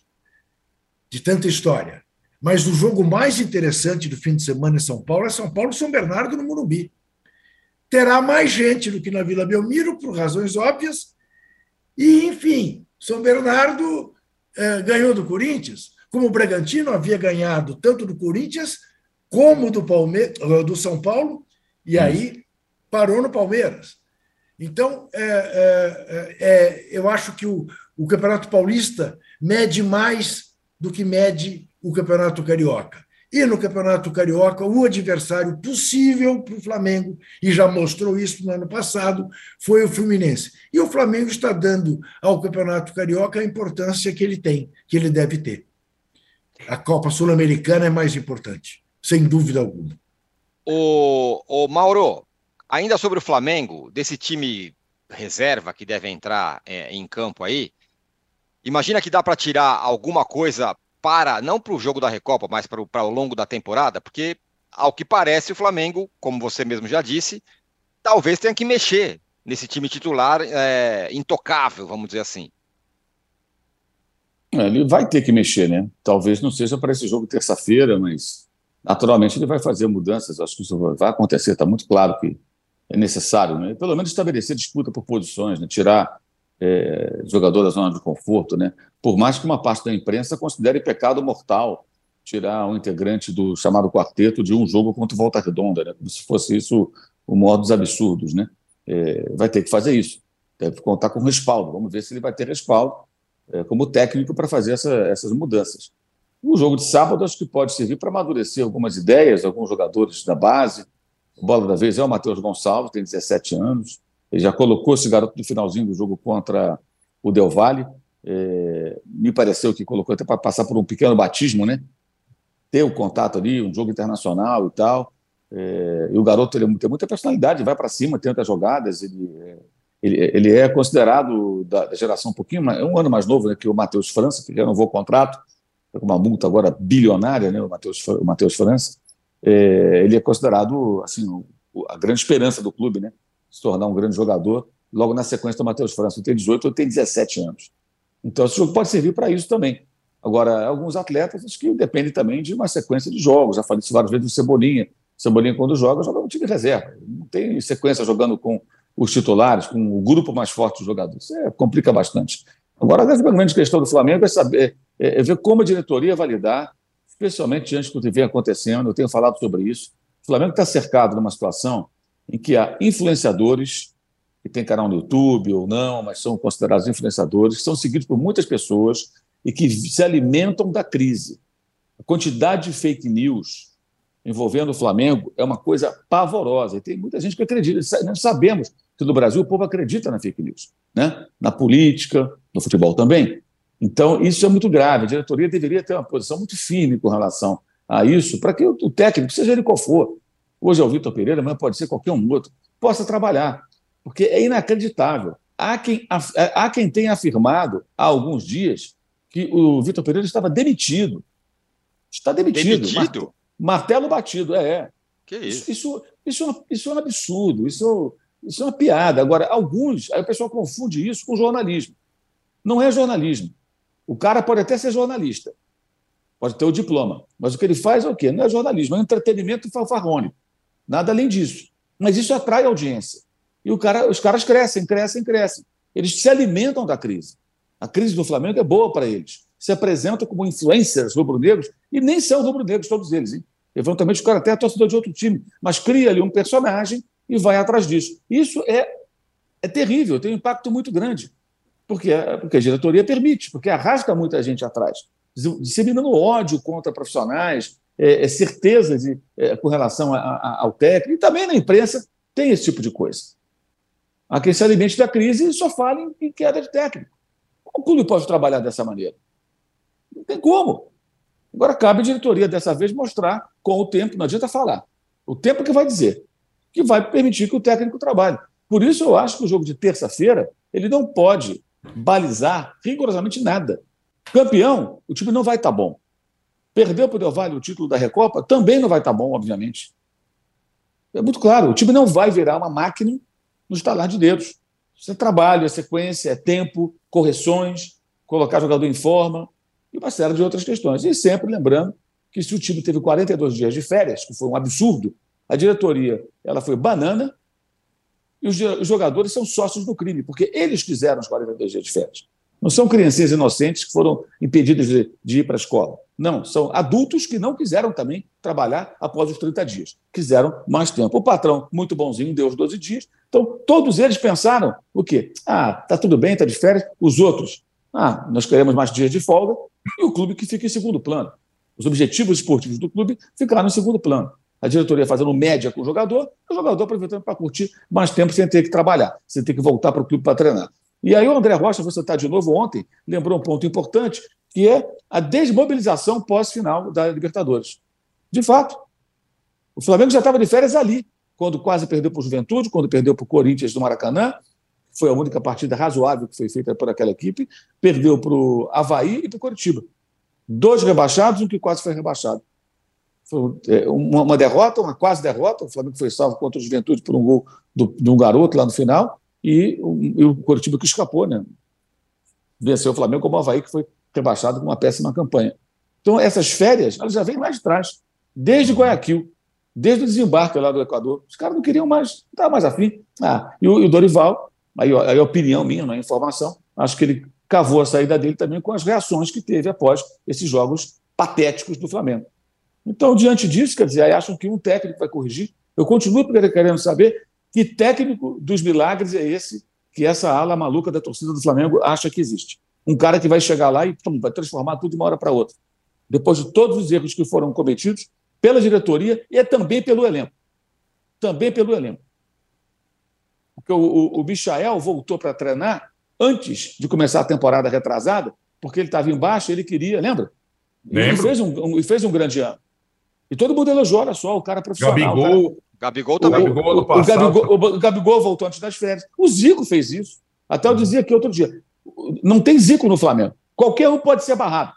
de tanta história. Mas o jogo mais interessante do fim de semana em São Paulo é São Paulo e São Bernardo no Morumbi. Terá mais gente do que na Vila Belmiro, por razões óbvias. E, enfim, São Bernardo eh, ganhou do Corinthians, como o Bragantino havia ganhado tanto do Corinthians como do, Palme do São Paulo, e aí parou no Palmeiras. Então, é, é, é, eu acho que o, o, Campeonato Paulista mede mais do que mede o Campeonato Carioca. E no Campeonato Carioca, o adversário possível para o Flamengo, e já mostrou isso no ano passado, foi o Fluminense. E o Flamengo está dando ao Campeonato Carioca a importância que ele tem, que ele deve ter. A Copa Sul-Americana é mais importante, sem dúvida alguma. O, o Mauro, ainda sobre o Flamengo, desse time reserva que deve entrar é, em campo aí, imagina que dá para tirar alguma coisa para, não para o jogo da Recopa, mas para o longo da temporada, porque, ao que parece, o Flamengo, como você mesmo já disse, talvez tenha que mexer nesse time titular é, intocável, vamos dizer assim. É, ele vai ter que mexer, né? Talvez não seja para esse jogo terça-feira, mas naturalmente ele vai fazer mudanças. Acho que isso vai acontecer. Está muito claro que é necessário, né? Pelo menos estabelecer disputa por posições, né? tirar é, jogador da zona de conforto, né? Por mais que uma parte da imprensa considere pecado mortal tirar um integrante do chamado quarteto de um jogo contra o Volta Redonda, né? Como se fosse isso o maior dos absurdos, né? É, vai ter que fazer isso. Deve contar com respaldo. Vamos ver se ele vai ter respaldo é, como técnico para fazer essa, essas mudanças. O jogo de sábado acho que pode servir para amadurecer algumas ideias, alguns jogadores da base. O bola da vez é o Matheus Gonçalves, tem 17 anos. Ele já colocou esse garoto no finalzinho do jogo contra o Del Valle. É, me pareceu que colocou até para passar por um pequeno batismo, né? Ter o um contato ali, um jogo internacional e tal. É, e o garoto ele tem muita personalidade, vai para cima, tenta jogadas. Ele, é, ele, ele é considerado da, da, geração um pouquinho, mais, um ano mais novo né, que o Matheus França, que renovou o contrato, com uma multa agora bilionária, né, o Matheus o Matheus França. É, ele é considerado assim a grande esperança do clube, né? Se tornar um grande jogador. Logo na sequência do Matheus França, ele tem 18, ele tem 17 anos. Então, esse jogo pode servir para isso também. Agora, alguns atletas, acho que depende também de uma sequência de jogos. Já falei isso várias vezes do Cebolinha. Cebolinha, quando joga, joga no time reserva. Não tem sequência jogando com os titulares, com o grupo mais forte dos jogadores. Isso é, complica bastante. Agora, a grande questão do Flamengo é saber, é, é ver como a diretoria vai lidar, especialmente diante do que vem acontecendo. Eu tenho falado sobre isso. O Flamengo está cercado numa situação em que há influenciadores que têm canal no YouTube ou não, mas são considerados influenciadores, que são seguidos por muitas pessoas e que se alimentam da crise. A quantidade de fake news envolvendo o Flamengo é uma coisa pavorosa. E tem muita gente que acredita. Nós sabemos que no Brasil o povo acredita na fake news, né? na política, no futebol também. Então, isso é muito grave. A diretoria deveria ter uma posição muito firme com relação a isso, para que o técnico, seja ele qual for, hoje é o Vitor Pereira, mas pode ser qualquer um outro, possa trabalhar. Porque é inacreditável. Há quem, há quem tenha afirmado há alguns dias que o Vitor Pereira estava demitido. Está demitido. Demitido? Martelo batido, é. é. Que isso? Isso, isso, isso, é um absurdo, isso, isso é uma piada. Agora, alguns, aí o pessoal confunde isso com jornalismo. Não é jornalismo. O cara pode até ser jornalista, pode ter o diploma, mas o que ele faz é o quê? Não é jornalismo, é entretenimento fanfarrônico. Nada além disso. Mas isso atrai audiência. E cara, os caras crescem, crescem, crescem. Eles se alimentam da crise. A crise do Flamengo é boa para eles. Se apresentam como influencers rubro-negros, e nem são rubro-negros todos eles. Hein? Eventualmente o cara até é torcedor de outro time, mas cria ali um personagem e vai atrás disso. Isso é, é terrível, tem um impacto muito grande. Porque, porque a diretoria permite, porque arrasta muita gente atrás, disseminando ódio contra profissionais, é, é, certezas de, é, com relação a, a, ao técnico, e também na imprensa tem esse tipo de coisa. Há quem se alimente da crise e só fala em, em queda de técnico. Como o clube pode trabalhar dessa maneira? Não tem como. Agora cabe à diretoria dessa vez mostrar com o tempo, não adianta falar. O tempo que vai dizer, que vai permitir que o técnico trabalhe. Por isso eu acho que o jogo de terça-feira ele não pode balizar rigorosamente nada. Campeão, o time não vai estar tá bom. Perdeu para o Del Valle o título da Recopa, também não vai estar tá bom, obviamente. É muito claro, o time não vai virar uma máquina no estalar de dedos. Isso é trabalho, é sequência, é tempo, correções, colocar jogador em forma e uma série de outras questões. E sempre lembrando que se o time teve 42 dias de férias, que foi um absurdo, a diretoria ela foi banana e os jogadores são sócios do crime, porque eles quiseram os 42 dias de férias. Não são criancinhas inocentes que foram impedidas de, de ir para a escola. Não, são adultos que não quiseram também trabalhar após os 30 dias. Quiseram mais tempo. O patrão, muito bonzinho, deu os 12 dias. Então, todos eles pensaram o quê? Ah, tá tudo bem, tá de férias. Os outros, ah, nós queremos mais dias de folga. E o clube que fica em segundo plano. Os objetivos esportivos do clube ficaram em segundo plano a diretoria fazendo média com o jogador, o jogador aproveitando para curtir mais tempo sem ter que trabalhar, sem ter que voltar para o clube para treinar. E aí o André Rocha, você está de novo ontem, lembrou um ponto importante, que é a desmobilização pós-final da Libertadores. De fato, o Flamengo já estava de férias ali, quando quase perdeu para o Juventude, quando perdeu para o Corinthians do Maracanã, foi a única partida razoável que foi feita por aquela equipe, perdeu para o Havaí e para o Curitiba. Dois rebaixados, um que quase foi rebaixado. É, uma, derrota, uma quase derrota. O Flamengo foi salvo contra o Juventude por um gol de um garoto lá no final. E, e o Coritiba que escapou, né? Venceu o Flamengo como o Havaí, que foi rebaixado com uma péssima campanha. Então, essas férias, elas já vêm mais de trás. Desde Guayaquil, desde o desembarque lá do Equador. Os caras não queriam mais, não estavam mais afim. Ah, e o, e o Dorival, aí, aí a opinião minha, não é informação, acho que ele cavou a saída dele também com as reações que teve após esses jogos patéticos do Flamengo. Então, diante disso, quer dizer, aí acham que um técnico vai corrigir. Eu continuo querendo saber que técnico dos milagres é esse que essa ala maluca da torcida do Flamengo acha que existe. Um cara que vai chegar lá e pum, vai transformar tudo de uma hora para outra. Depois de todos os erros que foram cometidos pela diretoria e também pelo elenco. Também pelo elenco. Porque o, o, o Michael voltou para treinar antes de começar a temporada retrasada, porque ele estava embaixo, ele queria, lembra? Ele fez um, um, fez um grande ano. E todo mundo elogiou, olha só, o cara profissional. Gabigol. Cara... Gabigol também. O, o, o, Gabigol, o, Gabigol, voltou antes das férias. O Zico fez isso. Até eu dizia aqui outro dia. Não tem Zico no Flamengo. Qualquer um pode ser barrado.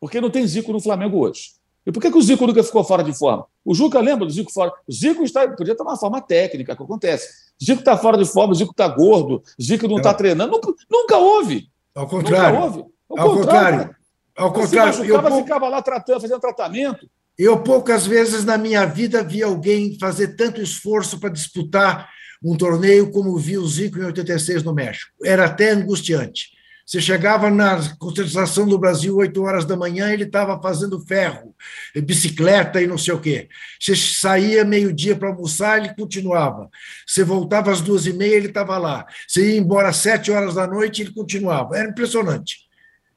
Porque não tem Zico no Flamengo hoje. E por que, que o Zico nunca ficou fora de forma? O Juca lembra do Zico fora? O Zico está, podia estar uma forma técnica, que acontece. O Zico está fora de forma, o Zico está gordo, o Zico não está treinando. Nunca, nunca houve. Ao contrário. Nunca houve. Ao, Ao contrário. contrário. Ao contrário. Se machucava, eu... ficava lá tratando, fazendo tratamento. Eu poucas vezes na minha vida vi alguém fazer tanto esforço para disputar um torneio como vi o Zico em 86 no México. Era até angustiante. Você chegava na concentração do Brasil 8 horas da manhã, ele estava fazendo ferro, bicicleta e não sei o quê. Você saía meio-dia para almoçar, ele continuava. Você voltava às duas e meia, ele estava lá. Você ia embora às sete horas da noite, ele continuava. Era impressionante.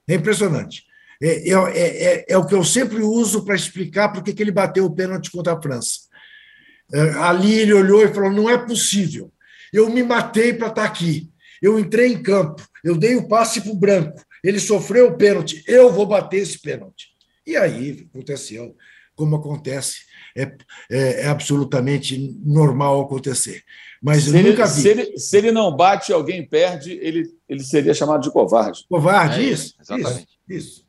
É impressionante. É, é, é, é, é, o que eu sempre uso para explicar por que ele bateu o pênalti contra a França. É, ali ele olhou e falou: não é possível. Eu me matei para estar tá aqui. Eu entrei em campo, eu dei o passe para o branco, ele sofreu o pênalti, eu vou bater esse pênalti. E aí aconteceu, como acontece, é, é, é absolutamente normal acontecer. Mas se eu ele, nunca vi. Se ele, se ele não bate alguém perde, ele, ele seria chamado de covarde. Covarde, é, isso, exatamente. isso. isso.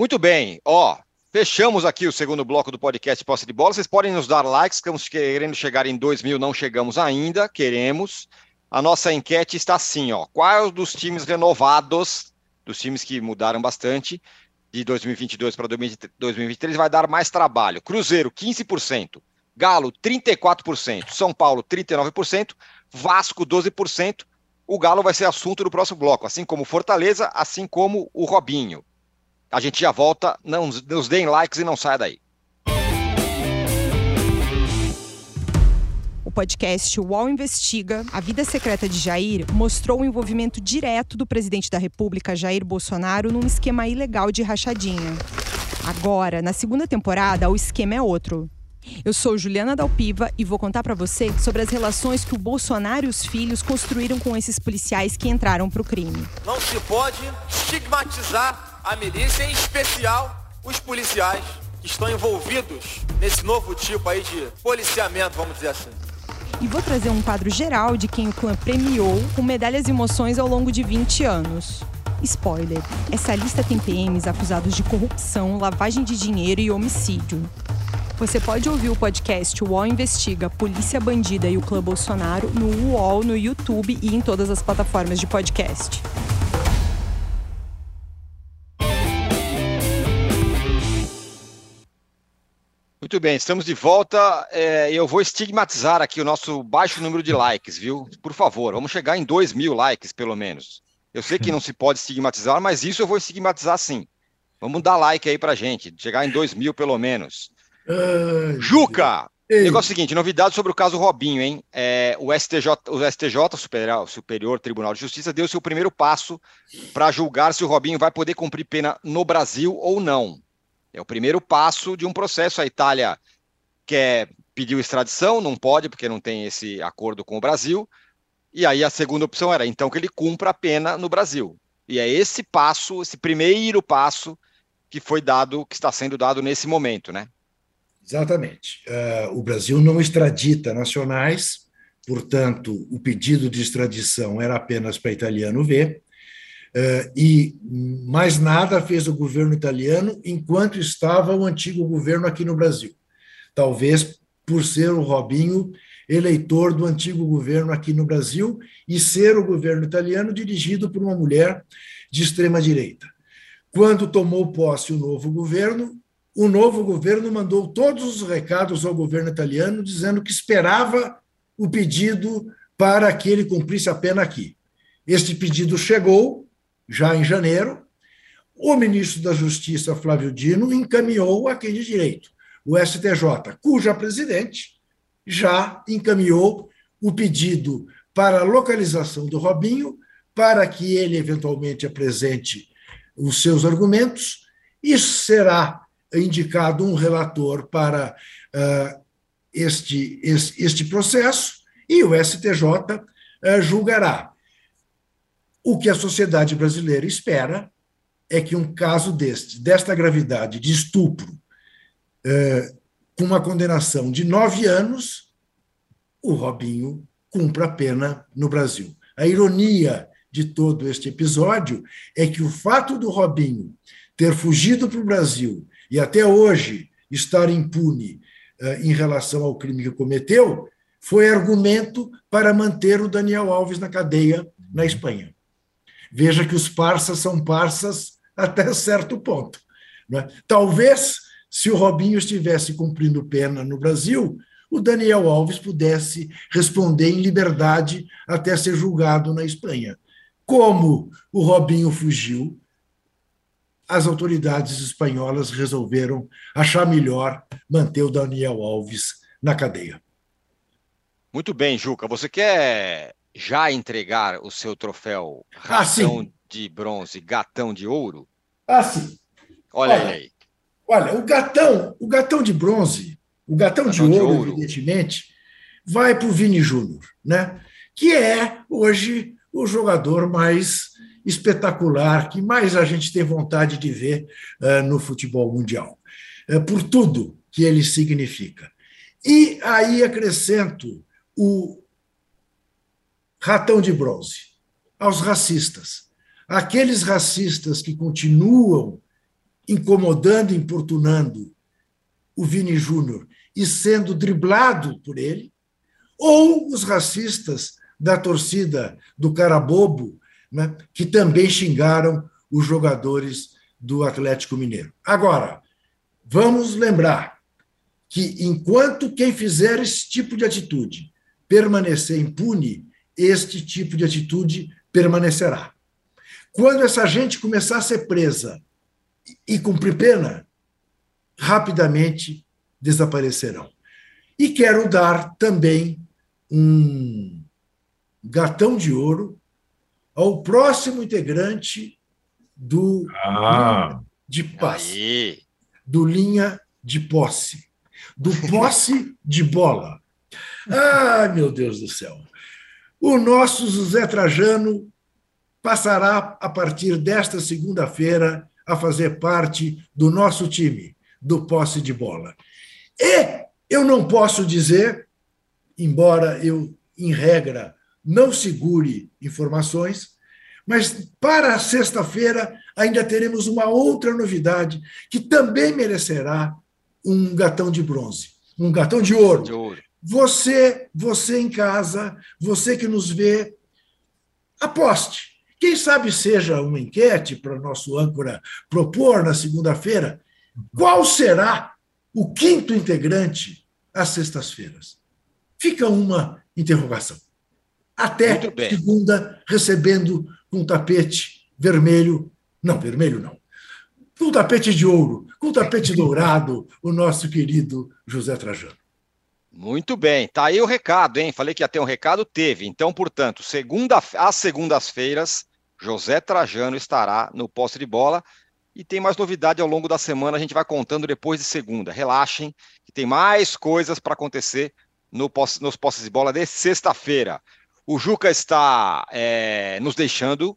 Muito bem, ó, fechamos aqui o segundo bloco do podcast Posse de Bola. Vocês podem nos dar likes, estamos querendo chegar em 2 mil, não chegamos ainda, queremos. a nossa enquete está assim, ó. Qual dos times renovados, dos times que mudaram bastante, de 2022 para 2023, vai dar mais trabalho? Cruzeiro, 15%. Galo, 34%. São Paulo, 39%. Vasco, 12%. O Galo vai ser assunto do próximo bloco, assim como Fortaleza, assim como o Robinho. A gente já volta, não nos deem likes e não saia daí. O podcast UOL Investiga, A Vida Secreta de Jair, mostrou o envolvimento direto do presidente da República, Jair Bolsonaro, num esquema ilegal de rachadinha. Agora, na segunda temporada, o esquema é outro. Eu sou Juliana Dalpiva e vou contar para você sobre as relações que o Bolsonaro e os filhos construíram com esses policiais que entraram para o crime. Não se pode estigmatizar a milícia, em especial os policiais que estão envolvidos nesse novo tipo aí de policiamento, vamos dizer assim. E vou trazer um quadro geral de quem o clã premiou com medalhas e emoções ao longo de 20 anos. Spoiler: essa lista tem PMs acusados de corrupção, lavagem de dinheiro e homicídio. Você pode ouvir o podcast UOL Investiga, Polícia Bandida e o Clã Bolsonaro no UOL, no YouTube e em todas as plataformas de podcast. Muito bem, estamos de volta. É, eu vou estigmatizar aqui o nosso baixo número de likes, viu? Por favor, vamos chegar em 2 mil likes, pelo menos. Eu sei que não se pode estigmatizar, mas isso eu vou estigmatizar sim. Vamos dar like aí pra gente, chegar em 2 mil pelo menos. Ai, Juca! Ei. Negócio seguinte, novidade sobre o caso Robinho, hein? É, o STJ, o STJ Superior, Superior Tribunal de Justiça, deu seu primeiro passo para julgar se o Robinho vai poder cumprir pena no Brasil ou não. É o primeiro passo de um processo. A Itália quer pediu extradição, não pode, porque não tem esse acordo com o Brasil. E aí a segunda opção era então que ele cumpra a pena no Brasil. E é esse passo, esse primeiro passo que foi dado, que está sendo dado nesse momento, né? Exatamente. Uh, o Brasil não extradita nacionais, portanto, o pedido de extradição era apenas para italiano ver, e mais nada fez o governo italiano enquanto estava o antigo governo aqui no Brasil. Talvez por ser o Robinho eleitor do antigo governo aqui no Brasil e ser o governo italiano dirigido por uma mulher de extrema direita. Quando tomou posse o novo governo, o novo governo mandou todos os recados ao governo italiano dizendo que esperava o pedido para que ele cumprisse a pena aqui. Este pedido chegou já em janeiro. O ministro da Justiça, Flávio Dino, encaminhou a quem de direito, o STJ, cuja presidente já encaminhou o pedido para a localização do Robinho, para que ele eventualmente apresente os seus argumentos. Isso será indicado um relator para uh, este, este, este, processo e o STJ uh, ah, julgará. O que a sociedade brasileira espera é que um caso deste, desta gravidade de estupro, uh, com uma condenação de nove anos, o Robinho cumpra a pena no Brasil. A ironia de todo este episódio é que o fato do Robinho ter fugido para o Brasil e até hoje estar impune uh, em relação ao crime que cometeu, foi argumento para manter o Daniel Alves na cadeia na Espanha. Veja que os parças são parças até certo ponto. É? Talvez, se o Robinho estivesse cumprindo pena no Brasil, o Daniel Alves pudesse responder em liberdade até ser julgado na Espanha. Como o Robinho fugiu, as autoridades espanholas resolveram achar melhor manter o Daniel Alves na cadeia. Muito bem, Juca. Você quer já entregar o seu troféu ah, ratão ah, de bronze, gatão de ouro? Ah, sim. Olha, olha aí. Olha, o gatão, o gatão de bronze, o gatão, gatão de, ouro, de, ouro, evidentemente, vai para o Vini Júnior, né? que é hoje o jogador mais espetacular que mais a gente tem vontade de ver uh, no futebol mundial, uh, por tudo que ele significa. E aí acrescento o ratão de bronze aos racistas. Aqueles racistas que continuam incomodando, importunando o Vini Júnior e sendo driblado por ele, ou os racistas da torcida do Carabobo, né, que também xingaram os jogadores do Atlético Mineiro. Agora, vamos lembrar que enquanto quem fizer esse tipo de atitude permanecer impune, este tipo de atitude permanecerá. Quando essa gente começar a ser presa e cumprir pena, rapidamente desaparecerão. E quero dar também um gatão de ouro ao próximo integrante do ah, de passe, do linha de posse, do posse de bola. [LAUGHS] Ah, meu Deus do céu. O nosso José Trajano passará, a partir desta segunda-feira, a fazer parte do nosso time, do posse de bola. E eu não posso dizer, embora eu, em regra, não segure informações, mas para sexta-feira ainda teremos uma outra novidade que também merecerá um gatão de bronze, um gatão de ouro. De ouro. Você, você em casa, você que nos vê, aposte. Quem sabe seja uma enquete para o nosso âncora propor na segunda-feira qual será o quinto integrante às sextas-feiras. Fica uma interrogação. Até segunda, recebendo um tapete vermelho, não, vermelho não, um tapete de ouro, um tapete dourado, o nosso querido José Trajano. Muito bem, tá aí o recado, hein? Falei que ia ter um recado, teve. Então, portanto, segunda, às segundas-feiras, José Trajano estará no poste de bola. E tem mais novidade ao longo da semana, a gente vai contando depois de segunda. Relaxem, que tem mais coisas para acontecer no, nos postes de bola de sexta-feira. O Juca está é, nos deixando,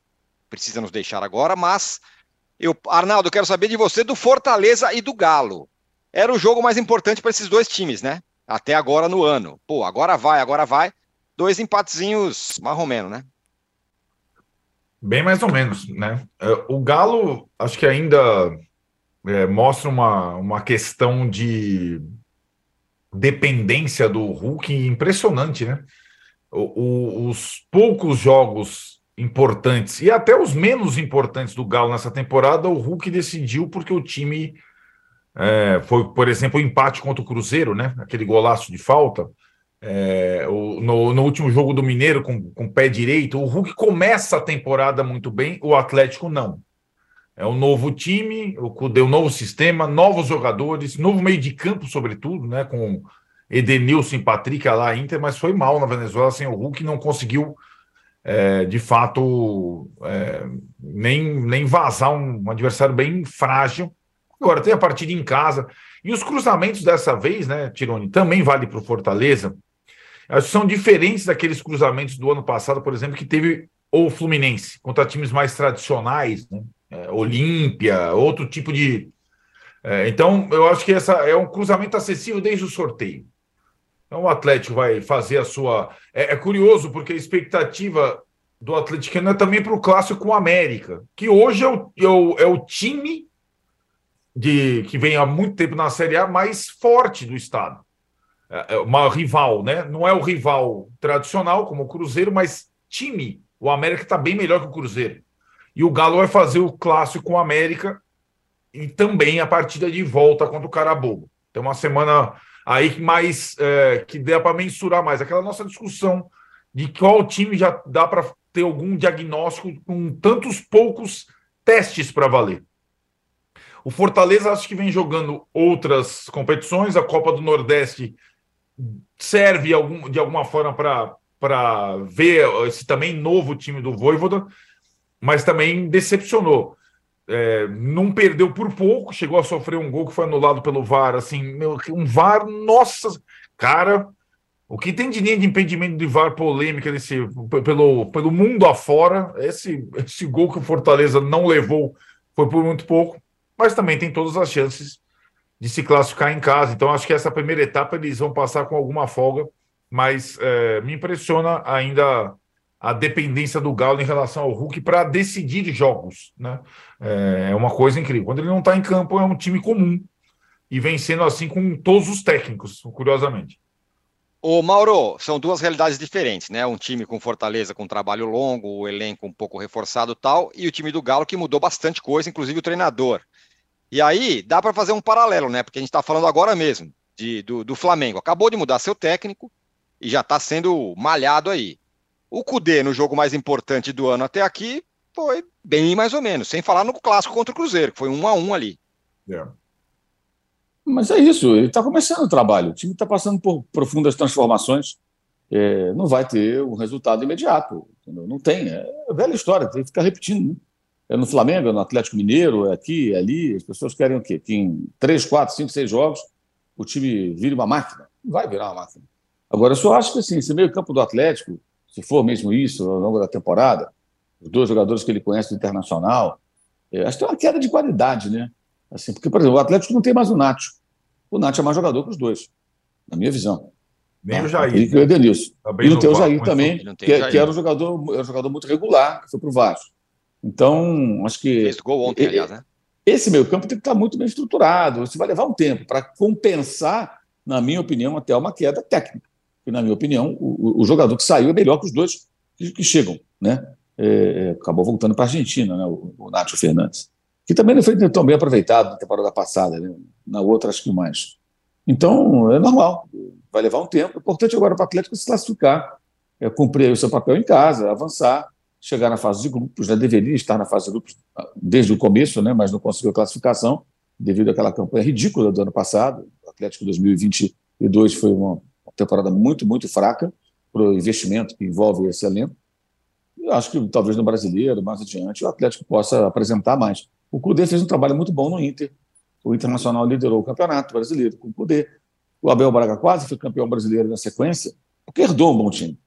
precisa nos deixar agora, mas eu, Arnaldo, quero saber de você do Fortaleza e do Galo. Era o jogo mais importante para esses dois times, né? Até agora no ano. Pô, agora vai, agora vai. Dois empatezinhos marromeno, né? Bem mais ou menos, né? É, o Galo, acho que ainda é, mostra uma, uma questão de dependência do Hulk impressionante, né? O, o, os poucos jogos importantes e até os menos importantes do Galo nessa temporada, o Hulk decidiu porque o time é, foi, por exemplo, o empate contra o Cruzeiro, né? Aquele golaço de falta. É, o, no, no, último jogo do Mineiro, com, com pé direito, o Hulk começa a temporada muito bem, o Atlético não. É um novo time, o deu um novo sistema, novos jogadores, novo meio de campo, sobretudo, né? Com Edenilson e Patrick lá Inter, mas foi mal na Venezuela sem o Hulk, não conseguiu é, de fato é, nem, nem vazar um, um adversário bem frágil Agora, tem a partida em casa. E os cruzamentos dessa vez, né, Tirone, também vale para o Fortaleza. São diferentes daqueles cruzamentos do ano passado, por exemplo, que teve o Fluminense, contra times mais tradicionais, né? É, Olímpia, outro tipo de. É, então, eu acho que essa é um cruzamento acessível desde o sorteio. Então, o Atlético vai fazer a sua. É, é curioso, porque a expectativa do Atlético é também para o clássico com o América, que hoje é o, é o, é o time de que vem há muito tempo na Série A mais forte do estado. É, é uma rival, né? Não é o rival tradicional, como o Cruzeiro, mas time. O América está bem melhor que o Cruzeiro. E o Galo vai fazer o clássico com o América e também a partida de volta contra o Carabobo. Tem uma semana aí que mais é, que dá para mensurar mais. Aquela nossa discussão de qual time já dá para ter algum diagnóstico com tantos poucos testes para valer. O Fortaleza acho que vem jogando outras competições, a Copa do Nordeste serve de alguma forma para ver esse também novo time do Voivoda, mas também decepcionou. É, não perdeu por pouco, chegou a sofrer um gol que foi anulado pelo VAR, assim, um VAR, nossa, cara, o que tem de linha de impedimento de VAR polêmica nesse, pelo, pelo mundo afora, esse, esse gol que o Fortaleza não levou foi por muito pouco mas também tem todas as chances de se classificar em casa. Então, acho que essa primeira etapa eles vão passar com alguma folga, mas é, me impressiona ainda a dependência do Galo em relação ao Hulk para decidir jogos. Né? É, é uma coisa incrível. Quando ele não está em campo, é um time comum e vencendo assim com todos os técnicos, curiosamente. Ô, Mauro, são duas realidades diferentes, né? Um time com Fortaleza com trabalho longo, o elenco um pouco reforçado tal, e o time do Galo que mudou bastante coisa, inclusive o treinador. E aí dá para fazer um paralelo, né? Porque a gente está falando agora mesmo de, do, do, Flamengo. Acabou de mudar seu técnico e já está sendo malhado aí. O Cudê, no jogo mais importante do ano até aqui, foi bem mais ou menos, sem falar no clássico contra o Cruzeiro, que foi um a um ali. É. Mas é isso, ele está começando o trabalho. O time está passando por profundas transformações. É, não vai ter um resultado imediato. Entendeu? Não tem. É velha história, tem que ficar repetindo. Né? É no Flamengo, é no Atlético Mineiro, é aqui, é ali. As pessoas querem o quê? Que em três, quatro, cinco, seis jogos o time vire uma máquina. Vai virar uma máquina. Agora, eu só acho que assim, esse meio-campo do Atlético, se for mesmo isso ao longo da temporada, os dois jogadores que ele conhece do Internacional, é, acho que tem uma queda de qualidade, né? Assim, porque, por exemplo, o Atlético não tem mais o Nacho. O Nacho é mais jogador que os dois, na minha visão. Nem tá? o Jair. E o Edenilson. e não tem o Jair também, que, era um jogador, era um jogador muito regular, que foi para o Vasco. Então, acho que. Fez gol ontem, aliás, né? Esse meio campo tem que estar muito bem estruturado. Isso vai levar um tempo para compensar, na minha opinião, até uma queda técnica. E, na minha opinião, o, o jogador que saiu é melhor que os dois que, que chegam. Né? É, é acabou voltando para a Argentina, né? o, o Nacho Fernandes que também não foi tão bem aproveitado na temporada passada, né? na outra acho que mais. Então, é normal, vai levar um tempo. O importante agora para o Atlético é se classificar, é cumprir o seu papel em casa, avançar, chegar na fase de grupos, né? deveria estar na fase de grupos desde o começo, né? mas não conseguiu classificação, devido àquela campanha ridícula do ano passado. O Atlético 2022 foi uma temporada muito, muito fraca para o investimento que envolve esse elenco. Eu acho que talvez no brasileiro, mais adiante, o Atlético possa apresentar mais. O Cudê fez um trabalho muito bom no Inter. O Internacional liderou o campeonato brasileiro com o Cudê. O Abel Braga quase foi campeão brasileiro na sequência, porque herdou um bom time.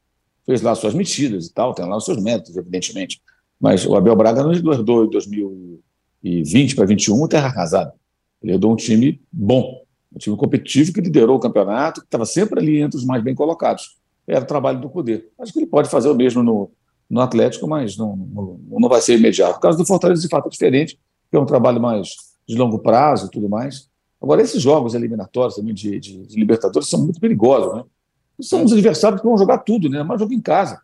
Fez lá suas medidas e tal, tem lá os seus métodos, evidentemente. Mas o Abel Braga não herdou em 2020 para 2021 terra arrasada. Ele herdou um time bom, um time competitivo que liderou o campeonato, que estava sempre ali entre os mais bem colocados. Era o trabalho do Cudê. Acho que ele pode fazer o mesmo no, no Atlético, mas não, não, não vai ser imediato. O caso do Fortaleza, de fato, é diferente, que é um trabalho mais de longo prazo e tudo mais. Agora, esses jogos eliminatórios também de, de, de Libertadores são muito perigosos, né? São os adversários que vão jogar tudo, né? Mas jogo em casa.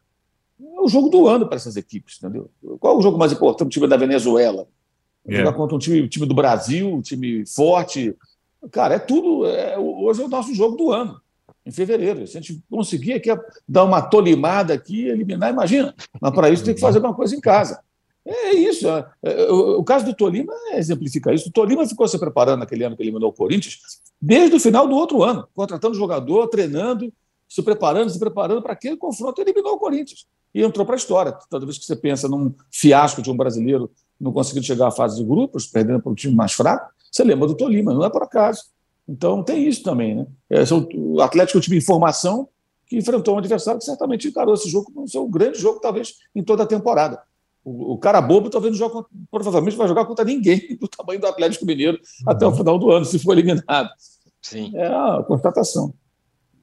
É o jogo do ano para essas equipes, entendeu? Qual é o jogo mais importante? O time da Venezuela. Yeah. Jogar contra um time, time do Brasil, um time forte. Cara, é tudo. É, hoje é o nosso jogo do ano, em fevereiro. Se a gente conseguir aqui dar uma tolimada aqui, eliminar, imagina. Mas para isso tem que fazer uma coisa em casa. É isso. É, é, o caso do Tolima exemplifica isso. O Tolima ficou se preparando naquele ano que eliminou o Corinthians, desde o final do outro ano, contratando jogador, treinando, se preparando, se preparando para aquele confronto e eliminou o Corinthians. E entrou para a história. Toda vez que você pensa num fiasco de um brasileiro não conseguindo chegar à fase de grupos, perdendo para um time mais fraco, você lembra do Tolima, não é por acaso. Então tem isso também. Né? É, o Atlético é um time em formação que enfrentou um adversário que certamente encarou esse jogo como seu grande jogo, talvez, em toda a temporada. O, o, cara bobo talvez não joga, provavelmente vai jogar contra ninguém [LAUGHS] do tamanho do Atlético Mineiro uhum. até o final do ano, se for eliminado. Sim. É a constatação.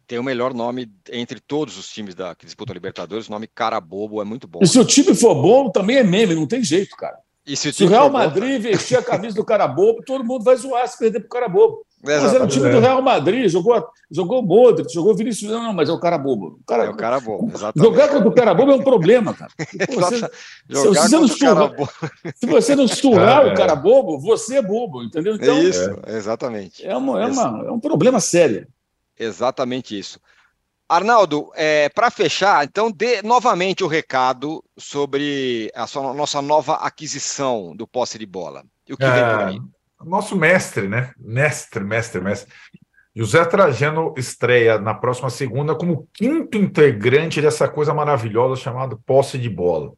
Tem o melhor nome entre todos os times da, que disputam a Libertadores, o nome cara bobo é muito bom. E se o time for bom, também é meme, não tem jeito, cara. E se o, se o Real Madrid bom, vestir a camisa do cara bobo, todo mundo vai zoar se perder pro cara bobo. Mas era o time do Real Madrid, jogou, jogou Modric, jogou Vinícius. Não, não, mas é o cara bobo. O cara, é o cara bobo, exatamente. Jogar contra o cara bobo é um problema, cara. [LAUGHS] Você, se, você não surra, se você não surrar [LAUGHS] é, o cara bobo, você é bobo, entendeu? Então, é isso, exatamente. É, uma, é, uma, é um problema sério. Exatamente isso. Arnaldo, é, para fechar, então dê novamente o recado sobre a sua, nossa nova aquisição do posse de bola. E o que vem por aí? É, nosso mestre, né? Mestre, mestre, mestre. José Trajano estreia na próxima segunda como quinto integrante dessa coisa maravilhosa chamada posse de bola.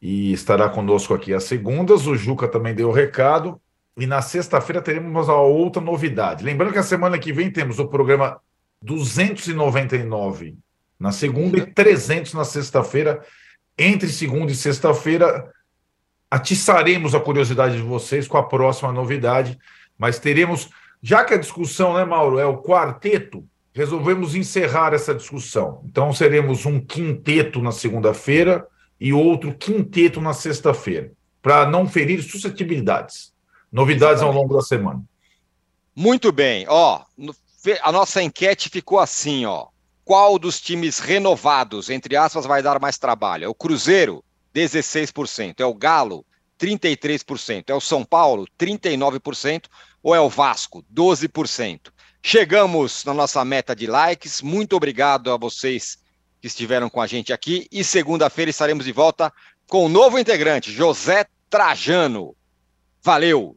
E estará conosco aqui às segundas. O Juca também deu o recado. E na sexta-feira teremos uma outra novidade. Lembrando que a semana que vem temos o programa 299 na segunda e 300 na sexta-feira. Entre segunda e sexta-feira, atiçaremos a curiosidade de vocês com a próxima novidade, mas teremos, já que a discussão, né, Mauro, é o quarteto, resolvemos encerrar essa discussão. Então seremos um quinteto na segunda-feira e outro quinteto na sexta-feira, para não ferir suscetibilidades. Novidades ao longo da semana. Muito bem. Ó, a nossa enquete ficou assim, ó. qual dos times renovados, entre aspas, vai dar mais trabalho? É o Cruzeiro, 16%. É o Galo, 33%. É o São Paulo, 39%. Ou é o Vasco, 12%. Chegamos na nossa meta de likes. Muito obrigado a vocês que estiveram com a gente aqui. E segunda-feira estaremos de volta com um novo integrante, José Trajano. Valeu,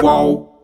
Qual?